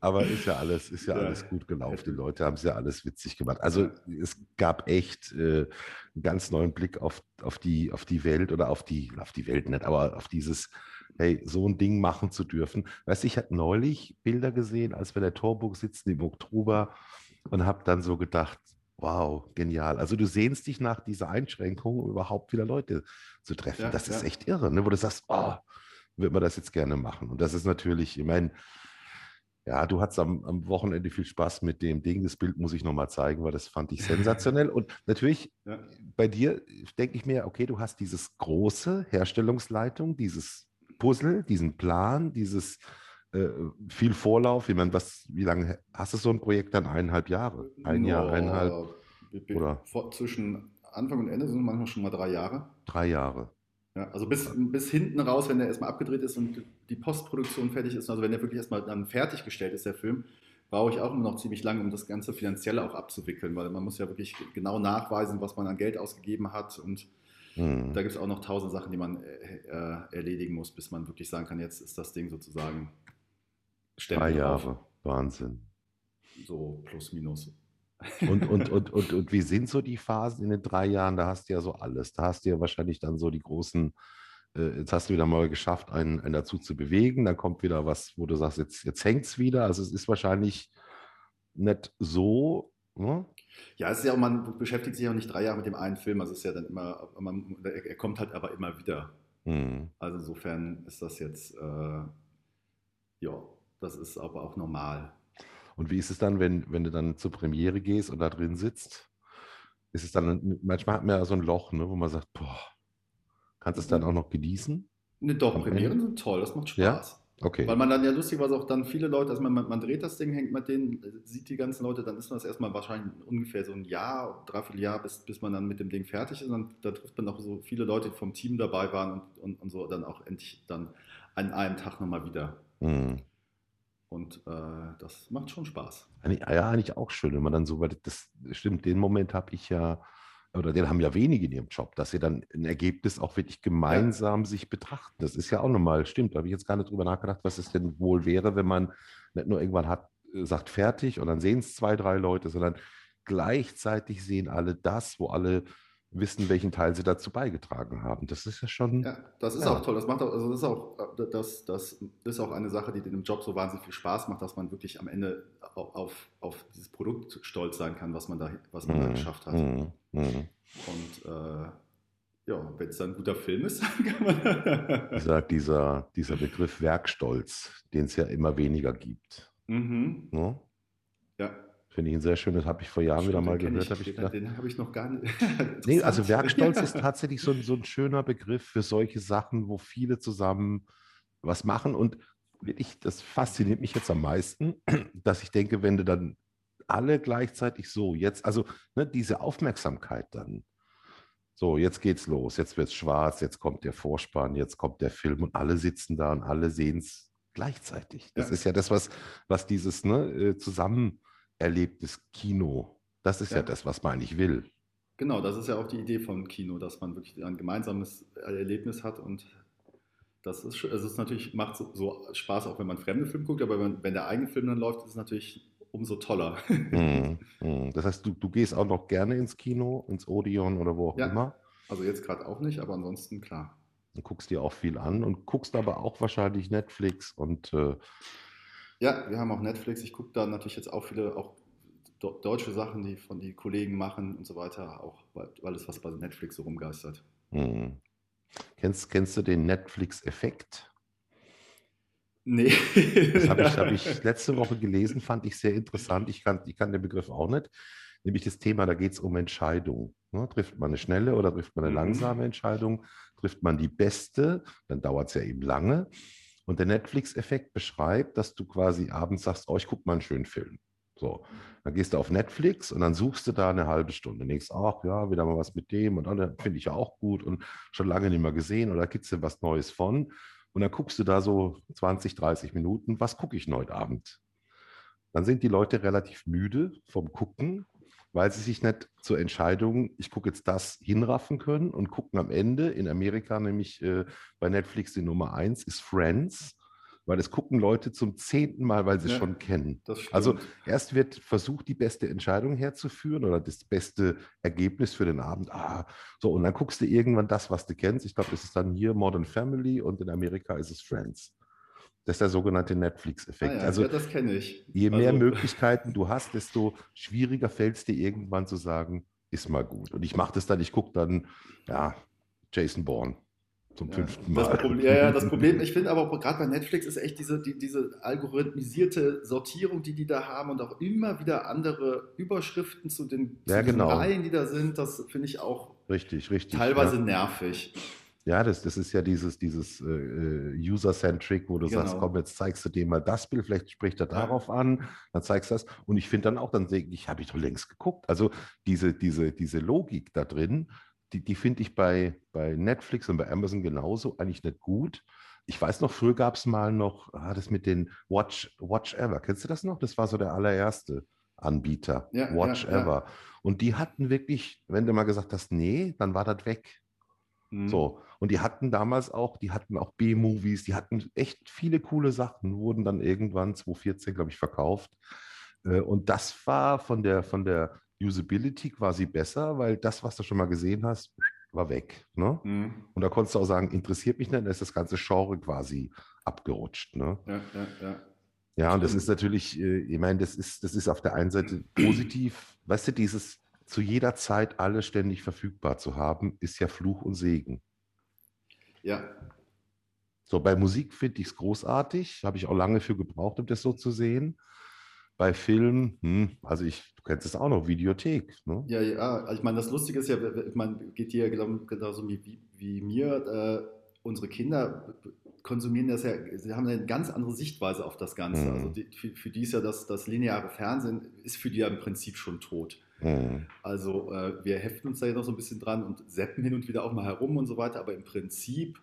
Aber ist ja alles, ist ja, ja. alles gut gelaufen. Die Leute haben es ja alles witzig gemacht. Also es gab echt äh, einen ganz neuen Blick auf, auf, die, auf die Welt oder auf die, auf die Welt nicht, aber auf dieses, hey, so ein Ding machen zu dürfen. Weißt du, ich hatte neulich Bilder gesehen, als wir in der Torburg sitzen im Oktober und habe dann so gedacht, wow, genial. Also du sehnst dich nach dieser Einschränkung, überhaupt wieder Leute zu treffen. Ja, das ja. ist echt irre, ne? wo du sagst, oh, würde man das jetzt gerne machen. Und das ist natürlich, ich meine, ja, du hattest am, am, Wochenende viel Spaß mit dem Ding. Das Bild muss ich nochmal zeigen, weil das fand ich sensationell. Und natürlich, ja. bei dir denke ich mir, okay, du hast dieses große Herstellungsleitung, dieses Puzzle, diesen Plan, dieses äh, viel Vorlauf. Ich meine, was, wie lange hast du so ein Projekt dann? Eineinhalb Jahre? Ein Jahr, eineinhalb? Oder? Zwischen Anfang und Ende sind manchmal schon mal drei Jahre. Drei Jahre. Ja, also bis, bis hinten raus, wenn der erstmal abgedreht ist und die Postproduktion fertig ist, also wenn der wirklich erstmal dann fertiggestellt ist, der Film, brauche ich auch immer noch ziemlich lange, um das ganze Finanzielle auch abzuwickeln, weil man muss ja wirklich genau nachweisen, was man an Geld ausgegeben hat und hm. da gibt es auch noch tausend Sachen, die man äh, äh, erledigen muss, bis man wirklich sagen kann, jetzt ist das Ding sozusagen Stempel Drei Jahre, auf. Wahnsinn. So plus minus. Und, und, und, und, und wie sind so die Phasen in den drei Jahren? Da hast du ja so alles. Da hast du ja wahrscheinlich dann so die großen, äh, jetzt hast du wieder mal geschafft, einen, einen dazu zu bewegen. Dann kommt wieder was, wo du sagst, jetzt, jetzt hängt es wieder. Also es ist wahrscheinlich nicht so. Ne? Ja, es ist ja auch, man beschäftigt sich auch nicht drei Jahre mit dem einen Film. Also es ist ja dann immer, man, er kommt halt aber immer wieder. Hm. Also insofern ist das jetzt, äh, ja, das ist aber auch normal. Und wie ist es dann, wenn, wenn du dann zur Premiere gehst und da drin sitzt? Ist es dann, manchmal hat man ja so ein Loch, ne, wo man sagt, boah, kannst du es dann auch noch genießen? Ne, doch, Premieren sind toll, das macht Spaß. Ja? Okay. Weil man dann ja lustig war, auch dann viele Leute, also man, man, dreht das Ding, hängt mit denen, sieht die ganzen Leute, dann ist das erstmal wahrscheinlich ungefähr so ein Jahr, dreiviertel Jahr, bis, bis man dann mit dem Ding fertig ist. Und dann, da trifft man auch so viele Leute, die vom Team dabei waren und, und, und so dann auch endlich dann an einem Tag nochmal wieder. Mhm. Und äh, das macht schon Spaß. Ja, eigentlich auch schön, wenn man dann so, weil das stimmt, den Moment habe ich ja, oder den haben ja wenige in ihrem Job, dass sie dann ein Ergebnis auch wirklich gemeinsam ja. sich betrachten. Das ist ja auch nochmal, stimmt, da habe ich jetzt gar nicht drüber nachgedacht, was es denn wohl wäre, wenn man nicht nur irgendwann hat, äh, sagt fertig und dann sehen es zwei, drei Leute, sondern gleichzeitig sehen alle das, wo alle wissen, welchen Teil sie dazu beigetragen haben. Das ist ja schon. Ja, das ist ja. auch toll. Das macht auch, also das ist auch, äh, das, das ist auch eine Sache, die dem Job so wahnsinnig viel Spaß macht, dass man wirklich am Ende auf, auf dieses Produkt stolz sein kann, was man da, was man mhm. da geschafft hat. Mhm. mhm. Und äh, ja, wenn es dann ein guter Film ist, kann man. dieser, dieser, dieser Begriff Werkstolz, den es ja immer weniger gibt. Mhm. No? Ne? Ja. Finde ich ein sehr schönes, habe ich vor Jahren Stimmt, wieder mal gehört. Ich, ich gedacht, den habe ich noch gar nicht. nee, also Werkstolz ist tatsächlich so ein, so ein schöner Begriff für solche Sachen, wo viele zusammen was machen. Und wirklich, das fasziniert mich jetzt am meisten, dass ich denke, wenn du dann alle gleichzeitig so, jetzt, also ne, diese Aufmerksamkeit dann, so, jetzt geht's los, jetzt wird's schwarz, jetzt kommt der Vorspann, jetzt kommt der Film und alle sitzen da und alle sehen es gleichzeitig. Das ja. ist ja das, was, was dieses ne, äh, zusammen erlebtes Kino. Das ist ja, ja das, was man eigentlich will. Genau, das ist ja auch die Idee von Kino, dass man wirklich ein gemeinsames Erlebnis hat und das ist, also es ist natürlich, macht so, so, Spaß, auch wenn man fremde Filme guckt, aber wenn, wenn, der eigene Film dann läuft, ist es natürlich umso toller. Mm, mm. Das heißt, du, du gehst auch noch gerne ins Kino, ins Odeon oder wo auch ja, immer? Also jetzt gerade auch nicht, aber ansonsten klar. Du guckst dir auch viel an und guckst aber auch wahrscheinlich Netflix und äh, ja, wir haben auch Netflix. Ich gucke da natürlich jetzt auch viele auch deutsche Sachen, die von die Kollegen machen und so weiter, auch alles, was bei Netflix so rumgeistert. Hm. Kennst, kennst du den Netflix-Effekt? Nee. das habe ich, hab ich letzte Woche gelesen, fand ich sehr interessant. Ich kann, ich kann den Begriff auch nicht. Nämlich das Thema, da geht es um Entscheidung. Ne? Trifft man eine schnelle oder trifft man eine mhm. langsame Entscheidung? Trifft man die beste, dann dauert es ja eben lange. Und der Netflix-Effekt beschreibt, dass du quasi abends sagst, oh, ich gucke mal einen schönen Film. So, dann gehst du auf Netflix und dann suchst du da eine halbe Stunde. Denkst, ach ja, wieder mal was mit dem und dann finde ich ja auch gut und schon lange nicht mehr gesehen oder gibt es denn was Neues von? Und dann guckst du da so 20, 30 Minuten, was gucke ich heute Abend? Dann sind die Leute relativ müde vom Gucken weil sie sich nicht zur Entscheidung, ich gucke jetzt das, hinraffen können und gucken am Ende in Amerika, nämlich äh, bei Netflix die Nummer eins, ist Friends, weil es gucken Leute zum zehnten Mal, weil sie es ja, schon kennen. Also erst wird versucht, die beste Entscheidung herzuführen oder das beste Ergebnis für den Abend. Ah, so, und dann guckst du irgendwann das, was du kennst. Ich glaube, das ist dann hier Modern Family und in Amerika ist es Friends. Das ist der sogenannte Netflix-Effekt. Ah ja, also, ja, das kenne ich. Je mehr also. Möglichkeiten du hast, desto schwieriger fällt es dir irgendwann zu sagen, ist mal gut. Und ich mache das dann, ich gucke dann, ja, Jason Bourne zum ja, fünften Mal. Das Problem, ja, ja, das Problem, ich finde aber gerade bei Netflix ist echt diese, die, diese algorithmisierte Sortierung, die die da haben und auch immer wieder andere Überschriften zu den, ja, genau. Reihen, die da sind, das finde ich auch richtig, richtig, teilweise nervig. Ja, das, das ist ja dieses, dieses äh, User-Centric, wo du genau. sagst, komm, jetzt zeigst du dir mal das Bild, vielleicht spricht er darauf an, dann zeigst du das. Und ich finde dann auch, dann denke ich, habe ich doch längst geguckt. Also diese, diese, diese Logik da drin, die, die finde ich bei, bei Netflix und bei Amazon genauso eigentlich nicht gut. Ich weiß noch, früher gab es mal noch ah, das mit den Watch, Watch Ever. Kennst du das noch? Das war so der allererste Anbieter. Ja, Watch ja, Ever. Ja. Und die hatten wirklich, wenn du mal gesagt hast, nee, dann war das weg. Mhm. So. Und die hatten damals auch, die hatten auch B-Movies, die hatten echt viele coole Sachen, wurden dann irgendwann 2014, glaube ich, verkauft. Äh, und das war von der, von der Usability quasi besser, weil das, was du schon mal gesehen hast, war weg. Ne? Mhm. Und da konntest du auch sagen, interessiert mich nicht, dann ist das ganze Genre quasi abgerutscht. Ne? Ja, ja, ja. Ja, und das ist natürlich, äh, ich meine, das ist, das ist auf der einen Seite positiv, weißt du, dieses zu jeder Zeit alles ständig verfügbar zu haben, ist ja Fluch und Segen. Ja. So, bei Musik finde ich es großartig, habe ich auch lange für gebraucht, um das so zu sehen. Bei Filmen, hm, also ich, du kennst es auch noch, Videothek. Ne? Ja, ja, also ich meine, das Lustige ist ja, ich meine, geht dir ja genauso wie, wie mir, äh, unsere Kinder konsumieren das ja, sie haben eine ganz andere Sichtweise auf das Ganze. Mhm. Also die, für, für, die ist ja das, das lineare Fernsehen, ist für die ja im Prinzip schon tot. Mhm. Also äh, wir heften uns da ja noch so ein bisschen dran und seppen hin und wieder auch mal herum und so weiter, aber im Prinzip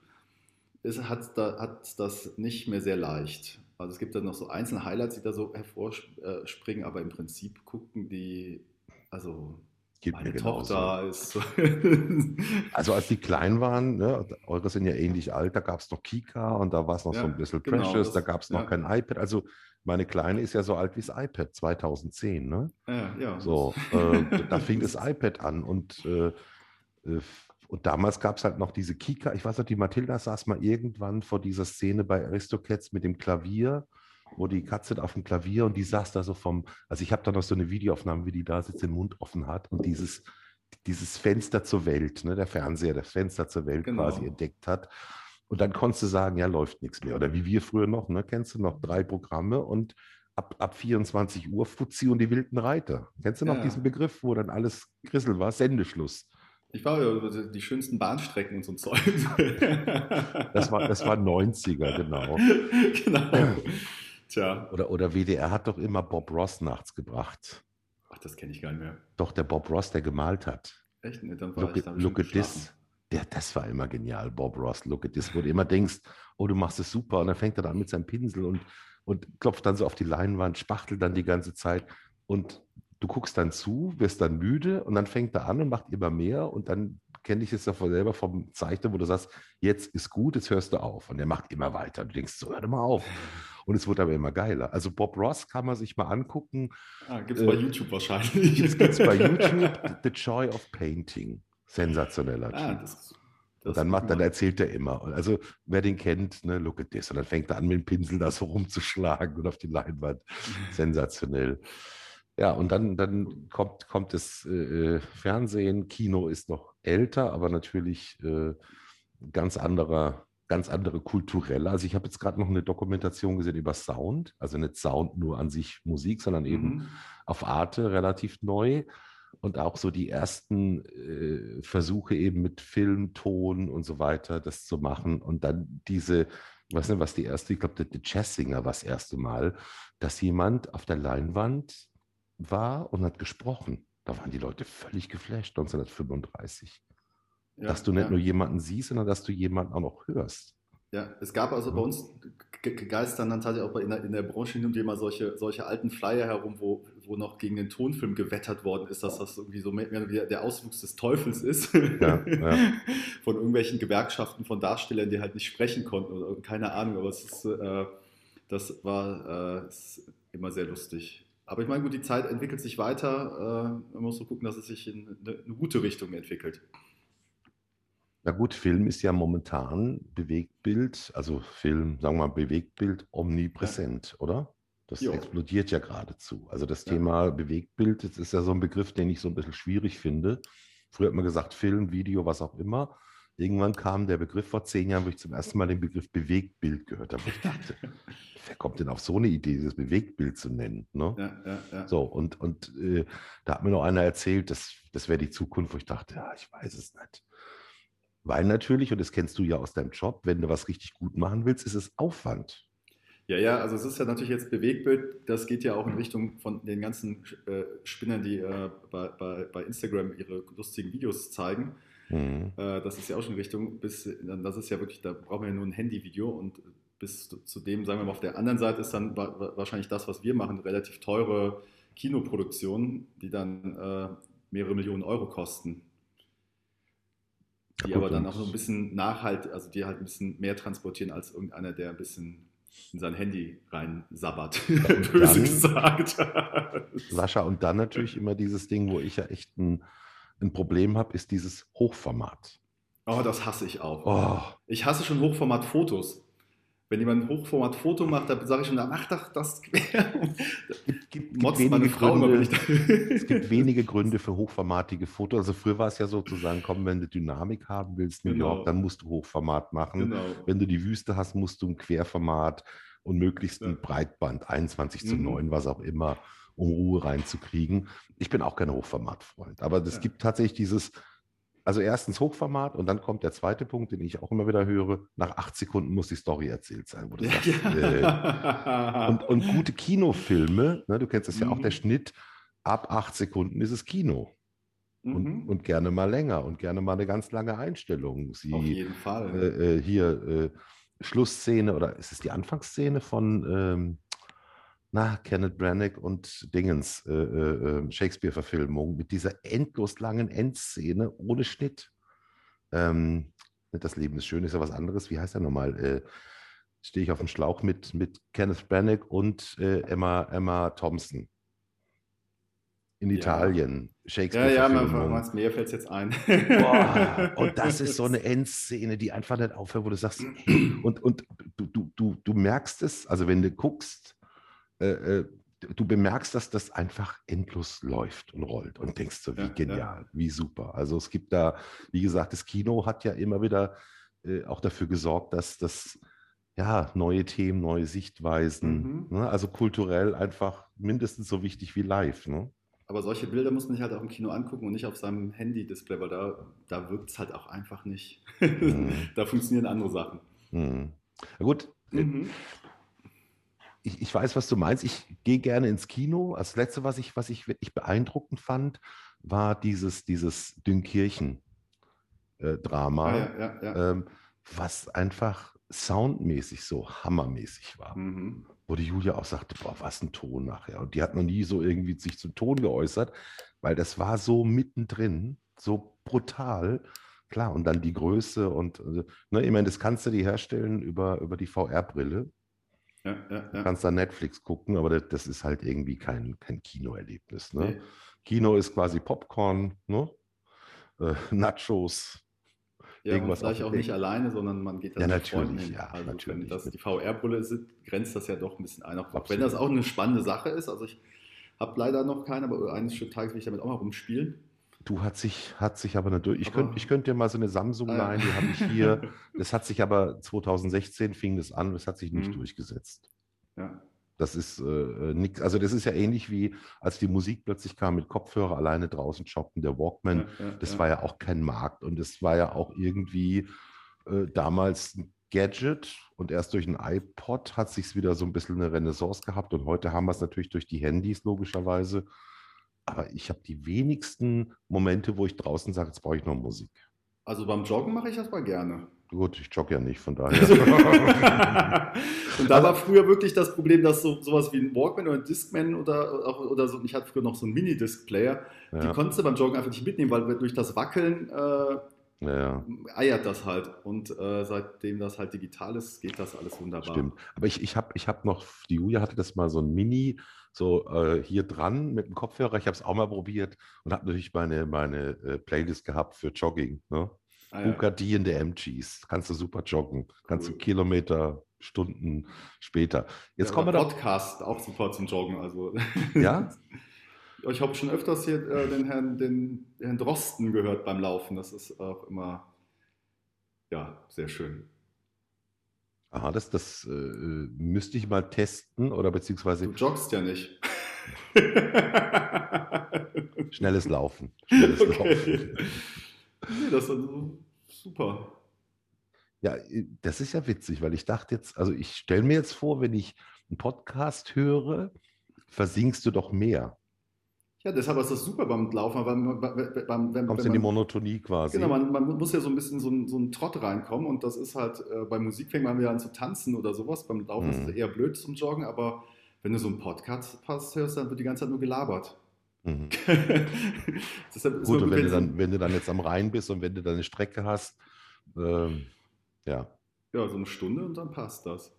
ist, hat, da, hat das nicht mehr sehr leicht. Also es gibt dann noch so einzelne Highlights, die da so hervorspringen, aber im Prinzip gucken die, also Geht Meine Tochter ist. also als die klein waren, ne, eure sind ja ähnlich alt, da gab es noch Kika und da war es noch ja, so ein bisschen genau, Precious, das, da gab es noch ja. kein iPad. Also meine Kleine ist ja so alt wie das iPad, 2010, ne? Ja, ja. So, äh, da fing das iPad an und, äh, äh und damals gab es halt noch diese Kika. Ich weiß noch, die Mathilda saß mal irgendwann vor dieser Szene bei Aristocats mit dem Klavier wo die Katze auf dem Klavier und die saß da so vom, also ich habe da noch so eine Videoaufnahme, wie die da sitzt, den Mund offen hat und dieses, dieses Fenster zur Welt, ne, der Fernseher, das Fenster zur Welt genau. quasi entdeckt hat. Und dann konntest du sagen, ja, läuft nichts mehr. Oder wie wir früher noch, ne, kennst du noch drei Programme und ab, ab 24 Uhr Fuzzi und die wilden Reiter. Kennst du noch ja. diesen Begriff, wo dann alles Grissel war? Sendeschluss. Ich war ja die schönsten Bahnstrecken und so ein Zeug. das war, das war 90er, genau. genau. Tja. Oder, oder WDR hat doch immer Bob Ross nachts gebracht. Ach, das kenne ich gar nicht mehr. Doch, der Bob Ross, der gemalt hat. Echt? Nee, dann war look, ich at, look at this. Der, das war immer genial, Bob Ross. Look at this, wo du immer denkst, oh, du machst es super. Und dann fängt er an mit seinem Pinsel und, und klopft dann so auf die Leinwand, spachtelt dann die ganze Zeit. Und du guckst dann zu, wirst dann müde und dann fängt er an und macht immer mehr und dann kenne ich es ja selber vom Zeichner, wo du sagst, jetzt ist gut, jetzt hörst du auf. Und er macht immer weiter. Du denkst, so hör doch mal auf. Und es wird aber immer geiler. Also Bob Ross kann man sich mal angucken. Ah, gibt es bei äh, YouTube wahrscheinlich. Jetzt gibt es bei YouTube The Joy of Painting. Sensationeller ah, Typ. Das, das dann, macht, dann erzählt er immer. Also wer den kennt, ne, look at this. Und dann fängt er an, mit dem Pinsel da so rumzuschlagen und auf die Leinwand. Sensationell. Ja, und dann, dann kommt, kommt das äh, äh, Fernsehen. Kino ist noch älter, aber natürlich äh, ganz anderer ganz andere kulturelle. Also ich habe jetzt gerade noch eine Dokumentation gesehen über Sound, also nicht Sound nur an sich Musik, sondern eben mhm. auf Arte relativ neu und auch so die ersten äh, Versuche eben mit Film, Ton und so weiter, das zu machen und dann diese, ich weiß nicht, was die erste, ich glaube, der, der Jazzsinger war das erste Mal, dass jemand auf der Leinwand war und hat gesprochen. Da waren die Leute völlig geflasht, 1935. Ja, dass du nicht ja. nur jemanden siehst, sondern dass du jemanden auch noch hörst. Ja, es gab also bei uns geistern dann tatsächlich auch in der, in der Branche hin und wieder mal solche, solche alten Flyer herum, wo, wo noch gegen den Tonfilm gewettert worden ist, dass das irgendwie so mehr der Auswuchs des Teufels ist. Ja, ja. Von irgendwelchen Gewerkschaften von Darstellern, die halt nicht sprechen konnten oder keine Ahnung, aber es ist, äh, das war äh, immer sehr lustig. Aber ich meine, gut, die Zeit entwickelt sich weiter. Äh, man muss so gucken, dass es sich in eine, eine gute Richtung entwickelt. Na gut, Film ist ja momentan Bewegtbild, also Film, sagen wir mal Bewegtbild omnipräsent, ja. oder? Das jo. explodiert ja geradezu. Also das ja. Thema Bewegtbild, das ist ja so ein Begriff, den ich so ein bisschen schwierig finde. Früher hat man gesagt Film, Video, was auch immer. Irgendwann kam der Begriff vor zehn Jahren, wo ich zum ersten Mal den Begriff Bewegtbild gehört habe. Ich dachte, wer kommt denn auf so eine Idee, dieses Bewegtbild zu nennen? Ne? Ja, ja, ja. So, und, und äh, da hat mir noch einer erzählt, das, das wäre die Zukunft, wo ich dachte, ja, ich weiß es nicht. Weil natürlich, und das kennst du ja aus deinem Job, wenn du was richtig gut machen willst, ist es Aufwand. Ja, ja, also es ist ja natürlich jetzt Bewegbild, das geht ja auch in Richtung von den ganzen äh, Spinnern, die äh, bei, bei, bei, Instagram ihre lustigen Videos zeigen. Mhm. Äh, das ist ja auch schon in Richtung, bis, das ist ja wirklich, da brauchen wir ja nur ein Handyvideo und bis zu dem, sagen wir mal, auf der anderen Seite ist dann wahrscheinlich das, was wir machen, relativ teure Kinoproduktionen, die dann äh, mehrere Millionen Euro kosten. Die ja, aber dann auch so ein bisschen nachhalt, also die halt ein bisschen mehr transportieren als irgendeiner, der ein bisschen in sein Handy rein sabbert, böse gesagt. Sascha, und dann natürlich immer dieses Ding, wo ich ja echt ein, ein Problem habe, ist dieses Hochformat. Oh, das hasse ich auch. Oh. Ich hasse schon Hochformat-Fotos. Wenn jemand ein Hochformat-Foto macht, dann sage ich schon, doch das quer. Gibt, gibt, gibt meine Frau Gründe, Es gibt wenige Gründe für hochformatige Fotos. Also früher war es ja sozusagen, komm, wenn du Dynamik haben willst, New genau. York, dann musst du Hochformat machen. Genau. Wenn du die Wüste hast, musst du ein Querformat und möglichst ein ja. Breitband, 21 zu 9, mhm. was auch immer, um Ruhe reinzukriegen. Ich bin auch kein Hochformatfreund, aber es ja. gibt tatsächlich dieses also erstens Hochformat und dann kommt der zweite Punkt, den ich auch immer wieder höre. Nach acht Sekunden muss die Story erzählt sein. Sagst, äh, und, und, gute Kinofilme, ne, du kennst das ja auch, der mhm. Schnitt ab acht Sekunden ist es Kino. Und, mhm. und, gerne mal länger und gerne mal eine ganz lange Einstellung. Sie, Auf jeden Fall. Äh, äh, hier äh, Schlussszene oder ist es die Anfangsszene von ähm, na, Kenneth Branagh und Dingens, äh, äh, ähm, Shakespeare-Verfilmung, mit dieser endlos langen Endszene ohne Schnitt. Ähm, das Leben ist schön, ist ja was anderes. Wie heißt er nochmal? Äh, Stehe ich auf dem Schlauch mit, mit Kenneth Branagh und äh, Emma, Emma Thompson. In ja. Italien, Shakespeare. Ja, ja, man, mir fällt es jetzt ein. Boah, und das ist so eine Endszene, die einfach nicht aufhört, wo du sagst, hey, und, und du, du, du, du merkst es, also wenn du guckst, äh, äh, du bemerkst, dass das einfach endlos läuft und rollt und denkst so, wie ja, genial, ja. wie super. Also es gibt da, wie gesagt, das Kino hat ja immer wieder äh, auch dafür gesorgt, dass das ja neue Themen, neue Sichtweisen, mhm. ne? also kulturell einfach mindestens so wichtig wie live. Ne? Aber solche Bilder muss man sich halt auch im Kino angucken und nicht auf seinem Handy-Display, weil da, da wirkt es halt auch einfach nicht. Mhm. da funktionieren andere Sachen. Mhm. Na gut, äh, mhm ich, ich, weiß, was du meinst. Ich gehe gerne ins Kino. Das letzte, was ich, was ich wirklich beeindruckend fand, war dieses, dieses Dünkirchen-Drama, äh, ja, ja, ja, ähm, was einfach soundmäßig so hammermäßig war. Mhm. Wo die Julia auch sagte, boah, was ein Ton nachher. Und die hat noch nie so irgendwie sich zum Ton geäußert, weil das war so mittendrin, so brutal. Klar, und dann die Größe und, äh, ne, ich meine, das kannst du dir herstellen über, über die VR-Brille. Ja, ja, ja. Du kannst da Netflix gucken, aber das, ist halt irgendwie kein, kein Kinoerlebnis. Ne? Nee. Kino ist quasi Popcorn, ne? Äh, Nachos. Ja, irgendwas vielleicht auch nicht alleine, sondern man geht da ja, natürlich, ja, also natürlich. Wenn das die VR-Brille ist, grenzt das ja doch ein bisschen ein. Auch wenn das auch eine spannende Sache ist. Also ich habe leider noch keine, aber eines Tages will ich damit auch mal rumspielen. Du hat sich, hat sich aber natürlich, ich könnte ich könnt dir mal so eine Samsung ah, leihen, die habe ich hier. Das hat sich aber 2016 fing das an, das hat sich nicht mhm. durchgesetzt. Ja. Das ist äh, äh nichts, also das ist ja ähnlich wie, als die Musik plötzlich kam mit Kopfhörer alleine draußen shoppen, der Walkman, ja, ja, das war ja auch kein Markt und das war ja auch irgendwie äh, damals ein Gadget und erst durch ein iPod hat sich wieder so ein bisschen eine Renaissance gehabt und heute haben wir es natürlich durch die Handys logischerweise aber ich habe die wenigsten Momente, wo ich draußen sage, jetzt brauche ich noch Musik. Also beim Joggen mache ich das mal gerne. Gut, ich jogge ja nicht, von daher. und da war früher wirklich das Problem, dass so sowas wie ein Walkman oder ein Discman oder, oder so, ich hatte früher noch so einen Mini-Disc-Player, ja. die konntest du beim Joggen einfach nicht mitnehmen, weil durch das Wackeln äh, ja. eiert das halt. Und äh, seitdem das halt digital ist, geht das alles wunderbar. Stimmt. Aber ich, ich habe ich hab noch, die Julia hatte das mal so ein Mini, so äh, hier dran mit dem Kopfhörer. Ich habe es auch mal probiert und habe natürlich meine, meine äh, Playlist gehabt für Jogging. Ne? Ah, ja. Bugatti in der MGs. Kannst du super joggen. Kannst du Kilometer, Stunden später. Jetzt ja, kommen wir Podcast auch super zum Joggen. Also. Ja? ich habe schon öfters hier äh, den, Herrn, den Herrn Drosten gehört beim Laufen. Das ist auch immer ja, sehr schön. Aha, das, das äh, müsste ich mal testen oder beziehungsweise. Du joggst ja nicht. Schnelles Laufen. Schnelles okay. Laufen. Nee, das, super. Ja, äh, das ist ja witzig, weil ich dachte jetzt, also ich stelle mir jetzt vor, wenn ich einen Podcast höre, versinkst du doch mehr. Ja, deshalb ist das super beim Laufen, weil beim, wenn, Kommst wenn in die Monotonie quasi. Genau, man, man, muss ja so ein bisschen so ein, so ein Trott reinkommen und das ist halt, äh, bei Musik fängt man wieder an zu tanzen oder sowas, beim Laufen mhm. ist es eher blöd zum Joggen, aber wenn du so einen Podcast hörst, dann wird die ganze Zeit nur gelabert. Mhm. gut, und wenn du, dann, wenn du dann jetzt am Rhein bist und wenn du dann eine Strecke hast, ähm, ja. Ja, so eine Stunde und dann passt das.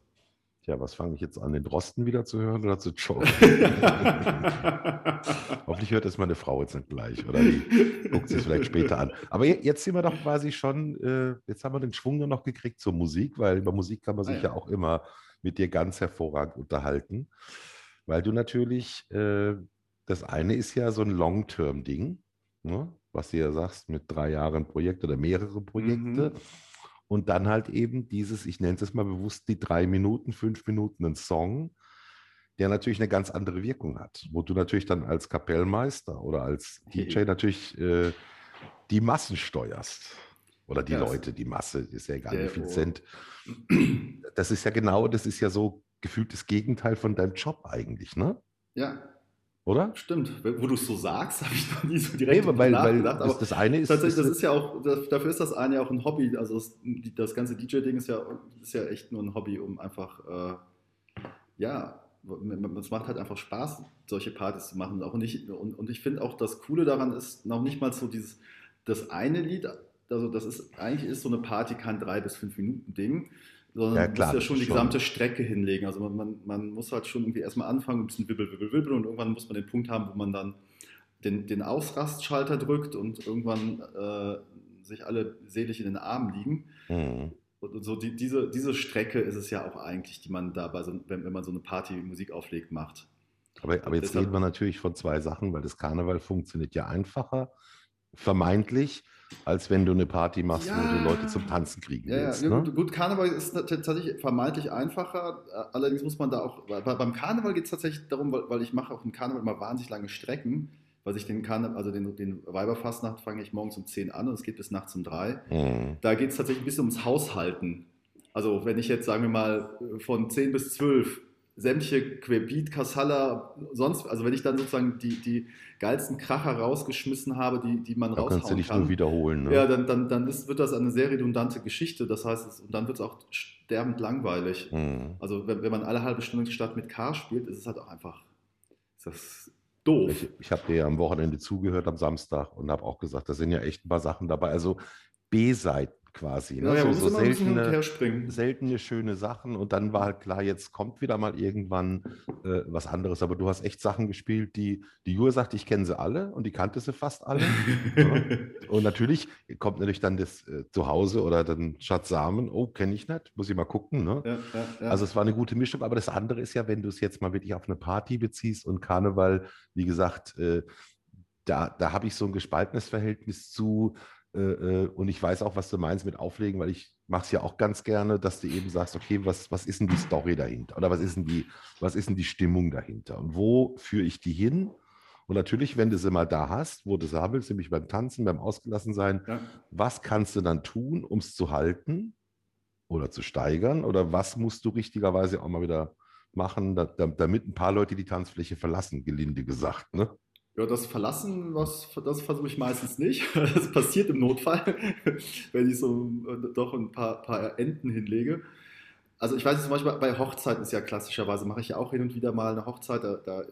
Ja, was fange ich jetzt an, den Drosten wieder zu hören oder zu joggen? Hoffentlich hört es meine Frau jetzt nicht gleich oder die guckt sich vielleicht später an. Aber jetzt sind wir doch quasi schon, äh, jetzt haben wir den Schwung nur noch gekriegt zur Musik, weil über Musik kann man sich ah, ja. ja. auch immer mit dir ganz hervorragend unterhalten, weil du natürlich, äh, das eine ist ja so ein Long-Term-Ding, ne? was du ja sagst, mit drei Jahren Projekt oder mehrere Projekte. Mhm. Und dann halt eben dieses, ich nenne es mal bewusst, die drei Minuten, fünf Minuten einen Song, der natürlich eine ganz andere Wirkung hat, wo du natürlich dann als Kapellmeister oder als DJ natürlich äh, die Massen steuerst. Oder die ja, Leute, die Masse, ist ja egal, wie viel Cent. Das ist ja genau, das ist ja so gefühlt das Gegenteil von deinem Job eigentlich, ne? Ja, oder? Stimmt, wo du es so sagst, habe ich noch nie so direkt nee, weil, nachgedacht. Weil das, eine ist. Tatsächlich, das ist ja auch, dafür ist das eine ja auch ein Hobby. Also das, das ganze DJ-Ding ist ja, ist ja echt nur ein Hobby, um einfach, äh, ja, es macht halt einfach Spaß, solche Partys zu machen. Und ich, und, und ich finde auch, das Coole daran ist noch nicht mal so dieses, das eine Lied, also das ist, eigentlich ist so eine Party kein drei bis fünf Minuten Ding, sondern ja, klar, muss ja schon die gesamte Strecke hinlegen. Also man, man, man, muss halt schon irgendwie erstmal anfangen, ein bisschen wibbel, wibbel, wibbel und irgendwann muss man den Punkt haben, wo man dann den, den Ausrastschalter drückt und irgendwann äh, sich alle selig in den Armen liegen. Mhm. Und so die, diese, diese Strecke ist es ja auch eigentlich, die man da bei so, wenn, wenn man so eine Party Musik auflegt, macht. Aber, aber jetzt reden wir natürlich von zwei Sachen, weil das Karneval funktioniert ja einfacher, vermeintlich als wenn du eine Party machst, ja. wo du Leute zum Tanzen kriegen ja, willst. Ja, ne? gut, gut, Karneval ist tatsächlich vermeintlich einfacher. Allerdings muss man da auch, beim Karneval geht es tatsächlich darum, weil, weil ich mache auch im Karneval immer wahnsinnig lange Strecken, weil ich den Karneval, also den, den Weiberfastnacht fange ich morgens um 10 an und es geht bis nachts um 3. Mhm. Da geht es tatsächlich ein bisschen ums Haushalten. Also wenn ich jetzt, sagen wir mal, von 10 bis 12 sämtliche Querbeat, Kassala, sonst, also wenn ich dann sozusagen die, die geilsten Kracher rausgeschmissen habe, die, die man da raushauen kannst du nicht kann, nur wiederholen. Ne? Ja, dann, dann, dann ist, wird das eine sehr redundante Geschichte. Das heißt, es, und dann wird es auch sterbend langweilig. Mhm. Also wenn, wenn man alle halbe Stunde statt mit K spielt, ist es halt auch einfach ist das doof. Ich, ich habe dir ja am Wochenende zugehört am Samstag und habe auch gesagt, da sind ja echt ein paar Sachen dabei. Also B-Seiten quasi. Ne? Ja, so, so seltene, seltene, schöne Sachen. Und dann war halt klar, jetzt kommt wieder mal irgendwann äh, was anderes. Aber du hast echt Sachen gespielt, die die Jure sagt, ich kenne sie alle und die kannte sie fast alle. ja. Und natürlich kommt natürlich dann das äh, Zuhause oder dann Schatzsamen, oh, kenne ich nicht, muss ich mal gucken. Ne? Ja, also es war eine gute Mischung. Aber das andere ist ja, wenn du es jetzt mal wirklich auf eine Party beziehst und Karneval, wie gesagt, äh, da, da habe ich so ein gespaltenes Verhältnis zu, und ich weiß auch, was du meinst mit Auflegen, weil ich mache es ja auch ganz gerne, dass du eben sagst, okay, was, was ist denn die Story dahinter? Oder was ist, denn die, was ist denn die Stimmung dahinter? Und wo führe ich die hin? Und natürlich, wenn du sie mal da hast, wo du sie haben willst, nämlich beim Tanzen, beim Ausgelassensein, ja. was kannst du dann tun, um es zu halten oder zu steigern? Oder was musst du richtigerweise auch mal wieder machen, damit ein paar Leute die Tanzfläche verlassen, gelinde gesagt? Ne? Ja, das Verlassen, was, das versuche ich meistens nicht. Das passiert im Notfall, wenn ich so äh, doch ein paar, paar Enden hinlege. Also ich weiß zum Beispiel bei Hochzeiten ist ja klassischerweise, mache ich ja auch hin und wieder mal eine Hochzeit, da, da,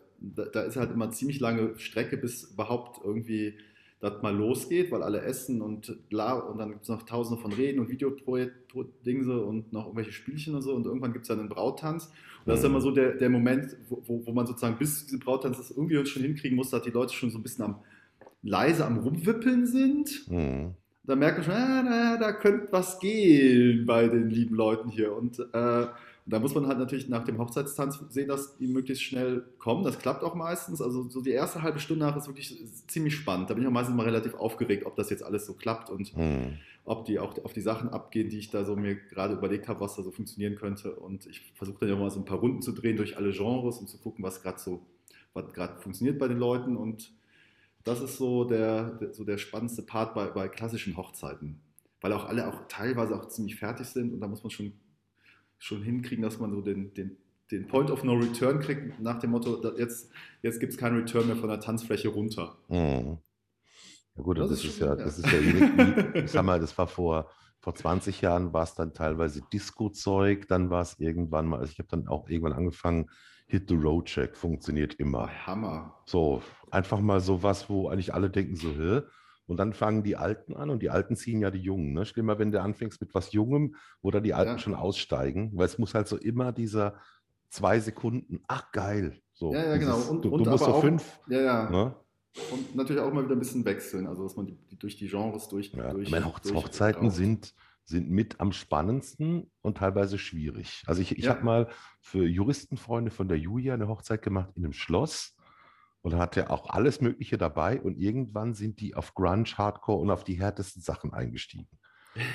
da ist halt immer ziemlich lange Strecke, bis überhaupt irgendwie das mal losgeht, weil alle essen und bla und dann gibt es noch tausende von Reden und Videodingse und noch irgendwelche Spielchen und so und irgendwann gibt es dann einen Brauttanz und das ist immer so der, der Moment, wo, wo man sozusagen bis zu diesem Brauttanz das irgendwie schon hinkriegen muss, dass die Leute schon so ein bisschen am leise am Rumwippeln sind. Mhm. Da merkt man schon, ah, da könnte was gehen bei den lieben Leuten hier und äh, und da muss man halt natürlich nach dem Hochzeitstanz sehen, dass die möglichst schnell kommen. Das klappt auch meistens. Also so die erste halbe Stunde nach ist wirklich ziemlich spannend. Da bin ich auch meistens mal relativ aufgeregt, ob das jetzt alles so klappt und hm. ob die auch auf die Sachen abgehen, die ich da so mir gerade überlegt habe, was da so funktionieren könnte. Und ich versuche dann ja mal so ein paar Runden zu drehen durch alle Genres und zu gucken, was gerade so, was gerade funktioniert bei den Leuten. Und das ist so der, der, so der spannendste Part bei, bei klassischen Hochzeiten. weil auch alle auch teilweise auch ziemlich fertig sind und da muss man schon, schon hinkriegen, dass man so den, den, den Point of No Return kriegt, nach dem Motto, jetzt, jetzt gibt es keinen Return mehr von der Tanzfläche runter. Mhm. Ja gut, das, das ist, schon, ja, das ist ja, ich sag mal, das war vor, vor 20 Jahren war es dann teilweise Disco-Zeug, dann war es irgendwann mal, also ich habe dann auch irgendwann angefangen, Hit the Road Check funktioniert immer. Hammer. So, einfach mal so was, wo eigentlich alle denken so, hä? Und dann fangen die Alten an und die Alten ziehen ja die Jungen. Ne? Mal, wenn du anfängst mit was Jungem, wo dann die Alten ja. schon aussteigen, weil es muss halt so immer dieser zwei Sekunden, ach geil. So, ja, ja, genau. dieses, genau. Und, du, und du musst so auch, fünf. Ja, ja. Ne? Und natürlich auch mal wieder ein bisschen wechseln, also dass man die, die durch die Genres durch. Ja, durch, meine Hoch durch Hochzeiten sind, sind mit am spannendsten und teilweise schwierig. Also ich, ich ja. habe mal für Juristenfreunde von der Julia eine Hochzeit gemacht in einem Schloss und hatte auch alles Mögliche dabei und irgendwann sind die auf Grunge, Hardcore und auf die härtesten Sachen eingestiegen.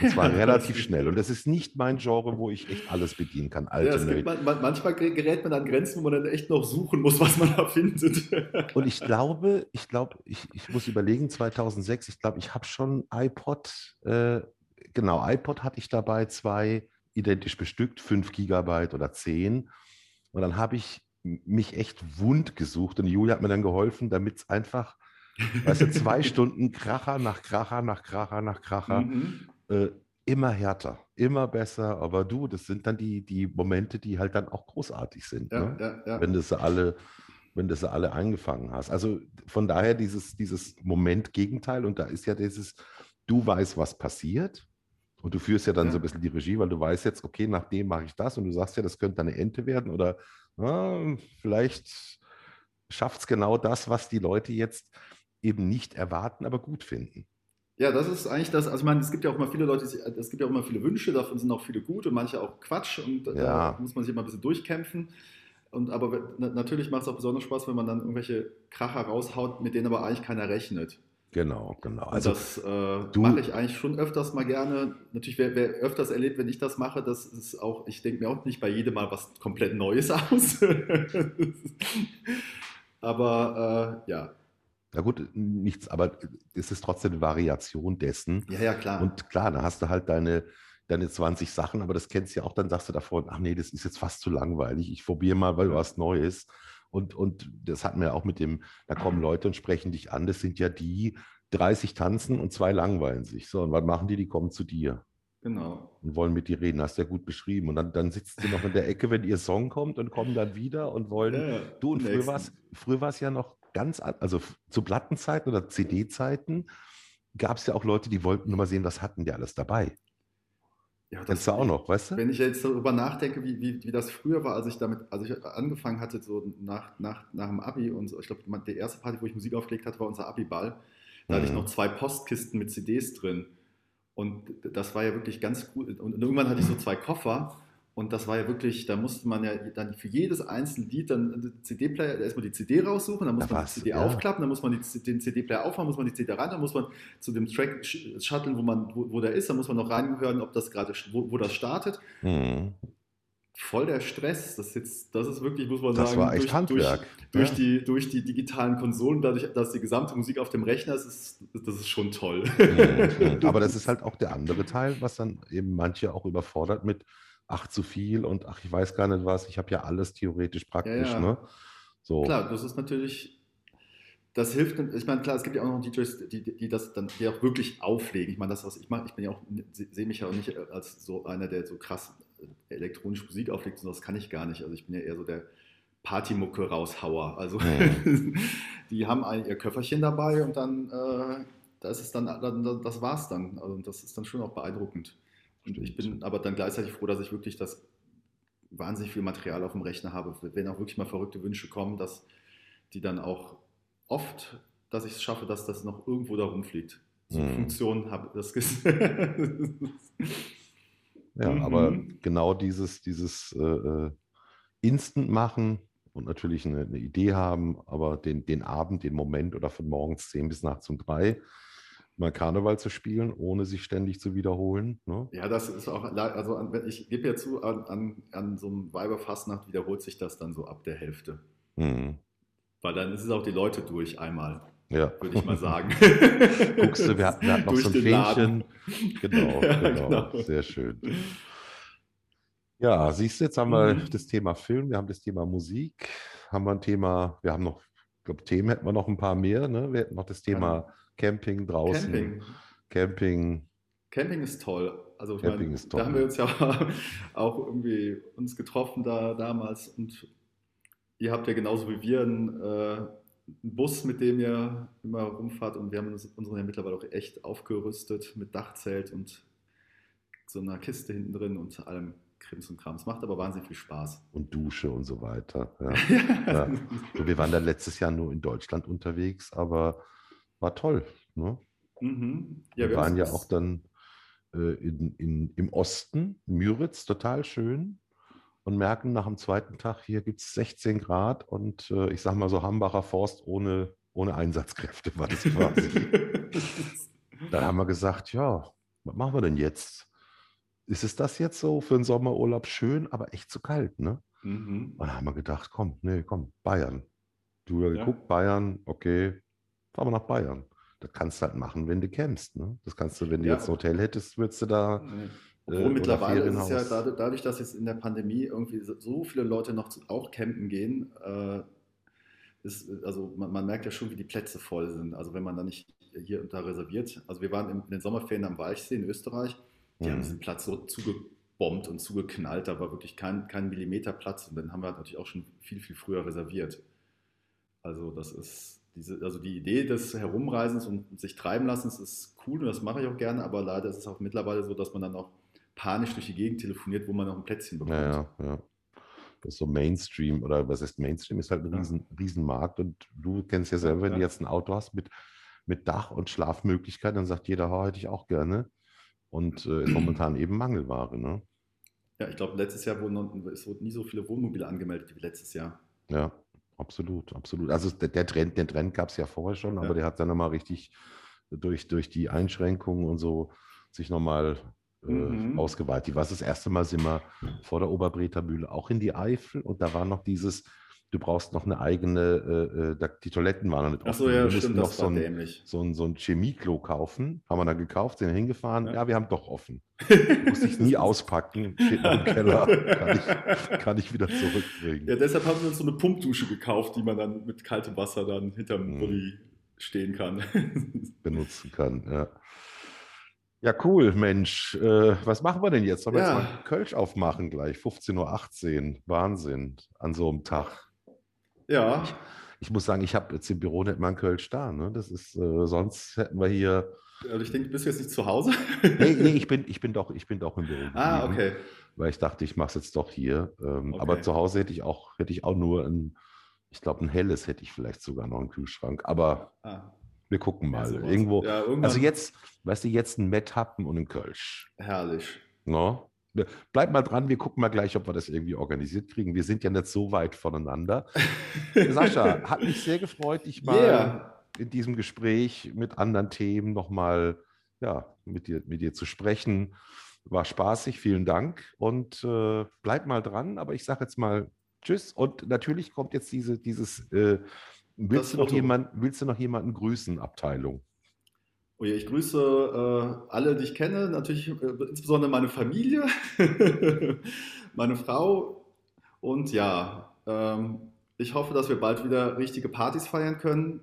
Und zwar relativ schnell. Und das ist nicht mein Genre, wo ich echt alles bedienen kann. Ja, gibt, man, manchmal gerät man an Grenzen, wo man dann echt noch suchen muss, was man da findet. Und ich glaube, ich glaube, ich, ich muss überlegen, 2006, ich glaube, ich habe schon iPod, äh, genau, iPod hatte ich dabei, zwei identisch bestückt, 5 Gigabyte oder 10. Und dann habe ich mich echt wund gesucht und Julia hat mir dann geholfen, damit es einfach, weißt du, zwei Stunden Kracher nach Kracher nach Kracher nach Kracher, mhm. äh, immer härter, immer besser. Aber du, das sind dann die, die Momente, die halt dann auch großartig sind, ja, ne? ja, ja. wenn du sie alle wenn du sie alle eingefangen hast. Also von daher dieses, dieses Moment-Gegenteil und da ist ja dieses, du weißt, was passiert und du führst ja dann so ein bisschen die Regie, weil du weißt jetzt, okay, nach dem mache ich das und du sagst ja, das könnte eine Ente werden oder ja, vielleicht schafft es genau das, was die Leute jetzt eben nicht erwarten, aber gut finden. Ja, das ist eigentlich das. Also, ich meine, es gibt ja auch immer viele Leute, es gibt ja auch immer viele Wünsche, davon sind auch viele gut und manche auch Quatsch und ja. da muss man sich immer ein bisschen durchkämpfen. Und aber natürlich macht es auch besonders Spaß, wenn man dann irgendwelche Kracher raushaut, mit denen aber eigentlich keiner rechnet. Genau, genau. Also das äh, mache ich eigentlich schon öfters mal gerne. Natürlich, wer, wer, öfters erlebt, wenn ich das mache, das ist auch, ich denke mir auch nicht bei jedem Mal was komplett Neues aus. aber äh, ja. Na gut, nichts, aber es ist trotzdem eine Variation dessen. Ja, ja, klar. Und klar, da hast du halt deine, deine 20 Sachen, aber das kennst du ja auch, dann sagst du davor, ach nee, das ist jetzt fast zu langweilig. Ich probiere mal, weil was Neues. Und, und das hatten wir auch mit dem, da kommen Leute und sprechen dich an. Das sind ja die, 30 tanzen und zwei langweilen sich. So, und was machen die? Die kommen zu dir. Genau. Und wollen mit dir reden. Hast du ja gut beschrieben. Und dann, dann sitzt du noch in der Ecke, wenn ihr Song kommt und kommen dann wieder und wollen. Ja, du, und früher war es früher ja noch ganz, also zu Plattenzeiten oder CD-Zeiten gab es ja auch Leute, die wollten nur mal sehen, was hatten die alles dabei. Ja, das du auch noch, weißt du? Wenn ich jetzt darüber nachdenke, wie, wie, wie das früher war, als ich damit, als ich angefangen hatte, so nach, nach, nach dem Abi und so, ich glaube, die erste Party, wo ich Musik aufgelegt hatte, war unser Abi-Ball. Da mhm. hatte ich mhm. noch zwei Postkisten mit CDs drin. Und das war ja wirklich ganz gut. Und irgendwann hatte ich so zwei Koffer und das war ja wirklich, da musste man ja dann für jedes einzelne Lied dann CD-Player, erstmal die CD raussuchen, dann muss ja, man die CD ja. aufklappen, dann muss man die, den CD-Player aufmachen, muss man die CD rein, dann muss man zu dem Track shutteln, wo, man, wo, wo der ist, dann muss man noch reinhören, ob das gerade, wo, wo das startet. Mhm. Voll der Stress. Das ist, jetzt, das ist wirklich, muss man das sagen, war echt durch, Handwerk. Durch, ja. die, durch die digitalen Konsolen, dadurch, dass die gesamte Musik auf dem Rechner ist, ist das ist schon toll. Mhm. Aber das ist halt auch der andere Teil, was dann eben manche auch überfordert mit, ach zu viel und ach, ich weiß gar nicht was, ich habe ja alles theoretisch praktisch. Ja, ja. Ne? So. Klar, das ist natürlich, das hilft, ich meine, klar, es gibt ja auch noch DJs, die, die das dann die auch wirklich auflegen. Ich meine, das, was ich mache, ich bin ja auch, sehe mich ja auch nicht als so einer, der so krass elektronische Musik auflegt, sondern das kann ich gar nicht. Also ich bin ja eher so der Partymucke raushauer. Also mhm. die haben ein, ihr Köfferchen dabei und dann, äh, das ist dann, das war's dann. Also das ist dann schon auch beeindruckend. Und ich bin aber dann gleichzeitig froh, dass ich wirklich das wahnsinnig viel Material auf dem Rechner habe, wenn auch wirklich mal verrückte Wünsche kommen, dass die dann auch oft, dass ich es schaffe, dass das noch irgendwo da rumfliegt. So hm. Funktion habe das Ja, mhm. aber genau dieses, dieses äh, äh, Instant machen und natürlich eine, eine, Idee haben, aber den, den Abend, den Moment oder von morgens 10 bis nachts um 3 mal Karneval zu spielen, ohne sich ständig zu wiederholen. Ne? Ja, das ist auch, also ich gebe ja zu, an, an, an so einem Weiberfastnacht wiederholt sich das dann so ab der Hälfte. Mhm. Weil dann ist es auch die Leute durch einmal. ja. würde ich mal sagen. Guckst du, wir hatten, wir hatten noch so ein Fähnchen. Genau, ja, genau, genau, sehr schön. Ja, siehst du, jetzt haben wir mhm. das Thema Film, wir haben das Thema Musik, haben wir ein Thema, wir haben noch, ich glaube, Themen hätten wir noch ein paar mehr, ne? Wir hätten noch das Thema Camping draußen. Camping. Camping. Camping ist toll. Also ich meine, da haben wir uns ja auch irgendwie uns getroffen da damals und ihr habt ja genauso wie wir einen, äh, einen Bus, mit dem ihr immer rumfahrt und wir haben uns, unseren ja mittlerweile auch echt aufgerüstet mit Dachzelt und so einer Kiste hinten drin und allem Krims und Krams. Macht aber wahnsinnig viel Spaß. Und Dusche und so weiter. Ja. ja. Wir waren dann letztes Jahr nur in Deutschland unterwegs, aber war toll. Ne? Mhm. Ja, wir, waren ja auch dann äh, in, in, im Osten, Müritz, total schön. Und merken nach dem zweiten Tag, hier gibt es 16 Grad und äh, ich sag mal so Hambacher Forst ohne, ohne Einsatzkräfte war das quasi. dann haben wir gesagt, ja, was machen wir denn jetzt? ist es das jetzt so für einen Sommerurlaub schön, aber echt zu kalt, ne? Mhm. Und dann haben wir gedacht, komm, nee, komm, Bayern. Du hast ja. geguckt, Bayern, okay, fahren wir nach Bayern. Das kannst du halt machen, wenn du campst. Ne? Das kannst du, wenn du ja. jetzt ein Hotel hättest, würdest du da. Nee. Obwohl äh, mittlerweile ist es ja dadurch, dass jetzt in der Pandemie irgendwie so viele Leute noch auch campen gehen, äh, ist, also man, man, merkt ja schon, wie die Plätze voll sind. Also wenn man da nicht hier und da reserviert. Also wir waren in den Sommerferien am Walchsee in Österreich die mhm. haben diesen Platz so zugebombt und zugeknallt. Da war wirklich kein, kein Millimeter Platz. Und dann haben wir natürlich auch schon viel, viel früher reserviert. Also das ist diese, also die Idee des Herumreisens und sich treiben lassens ist cool und das mache ich auch gerne, aber leider ist es auch mittlerweile so, dass man dann auch panisch durch die Gegend telefoniert, wo man noch ein Plätzchen bekommt. Ja, ja, ja. Das ist so Mainstream oder was heißt Mainstream, ist halt ein ja. riesen, Riesenmarkt und du kennst ja selber, wenn ja. du jetzt ein Auto hast mit, mit Dach und Schlafmöglichkeit, dann sagt jeder, oh, hätte ich auch gerne und äh, ist momentan eben Mangelware. Ne? Ja, ich glaube, letztes Jahr wurden es wurden nie so viele Wohnmobile angemeldet wie letztes Jahr. Ja, absolut, absolut. Also der, der Trend, den Trend gab es ja vorher schon, aber der hat dann nochmal richtig durch, durch die Einschränkungen und so sich nochmal äh, mhm. ausgeweitet. Was das erste Mal sind wir vor der Oberbreter Mühle auch in die Eifel und da war noch dieses du brauchst noch eine eigene, äh, äh die Toiletten waren noch nicht offen. Achso, ja, wir stimmt, noch so ein, so, ein, so ein Chemieklo kaufen. Haben wir dann gekauft, sind hingefahren. Ja, ja wir haben doch offen. Muss ich nie auspacken, steht noch im Keller, kann ich, kann ich wieder zurückbringen. Ja, deshalb haben wir uns so eine Pumpdusche gekauft, die man dann mit kaltem Wasser dann hinterm mhm. stehen kann. Benutzen kann, ja. Ja, cool, Mensch. Äh, was machen wir denn jetzt? Sollen wir ja. jetzt mal Kölsch aufmachen gleich? 15.18 Uhr. Wahnsinn. An so einem Tag. Ja. Ich, ich muss sagen, ich habe jetzt im Büro nicht mal einen Kölsch da. Ne? Das ist, äh, sonst hätten wir hier. Also ich denke, bist du jetzt nicht zu Hause? nee, nee, ich bin, ich bin doch, ich bin doch im Büro. Ah, okay. Weil ich dachte, ich mache es jetzt doch hier. Ähm, okay. Aber zu Hause hätte ich auch, hätte ich auch nur ein, ich glaube, ein helles hätte ich vielleicht sogar noch einen Kühlschrank. Aber ah. wir gucken mal. Ja, Irgendwo. Ja, also jetzt, weißt du, jetzt ein Metthappen und ein Kölsch. Herrlich. No? Bleib mal dran, wir gucken mal gleich, ob wir das irgendwie organisiert kriegen. Wir sind ja nicht so weit voneinander. Sascha, hat mich sehr gefreut, dich mal yeah. in diesem Gespräch mit anderen Themen nochmal ja, mit, dir, mit dir zu sprechen. War spaßig, vielen Dank und äh, bleib mal dran. Aber ich sage jetzt mal Tschüss. Und natürlich kommt jetzt diese, dieses, äh, willst, du noch jemand, willst du noch jemanden grüßen, Abteilung? Oh ja, ich grüße äh, alle, die ich kenne, natürlich äh, insbesondere meine Familie, meine Frau und ja, ähm, ich hoffe, dass wir bald wieder richtige Partys feiern können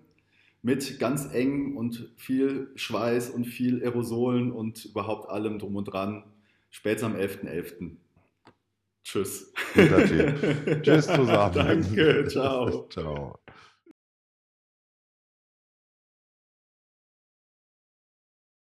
mit ganz eng und viel Schweiß und viel Aerosolen und überhaupt allem drum und dran. Spätestens am 11.11. .11. Tschüss. Tschüss zusammen. Danke, ciao. ciao.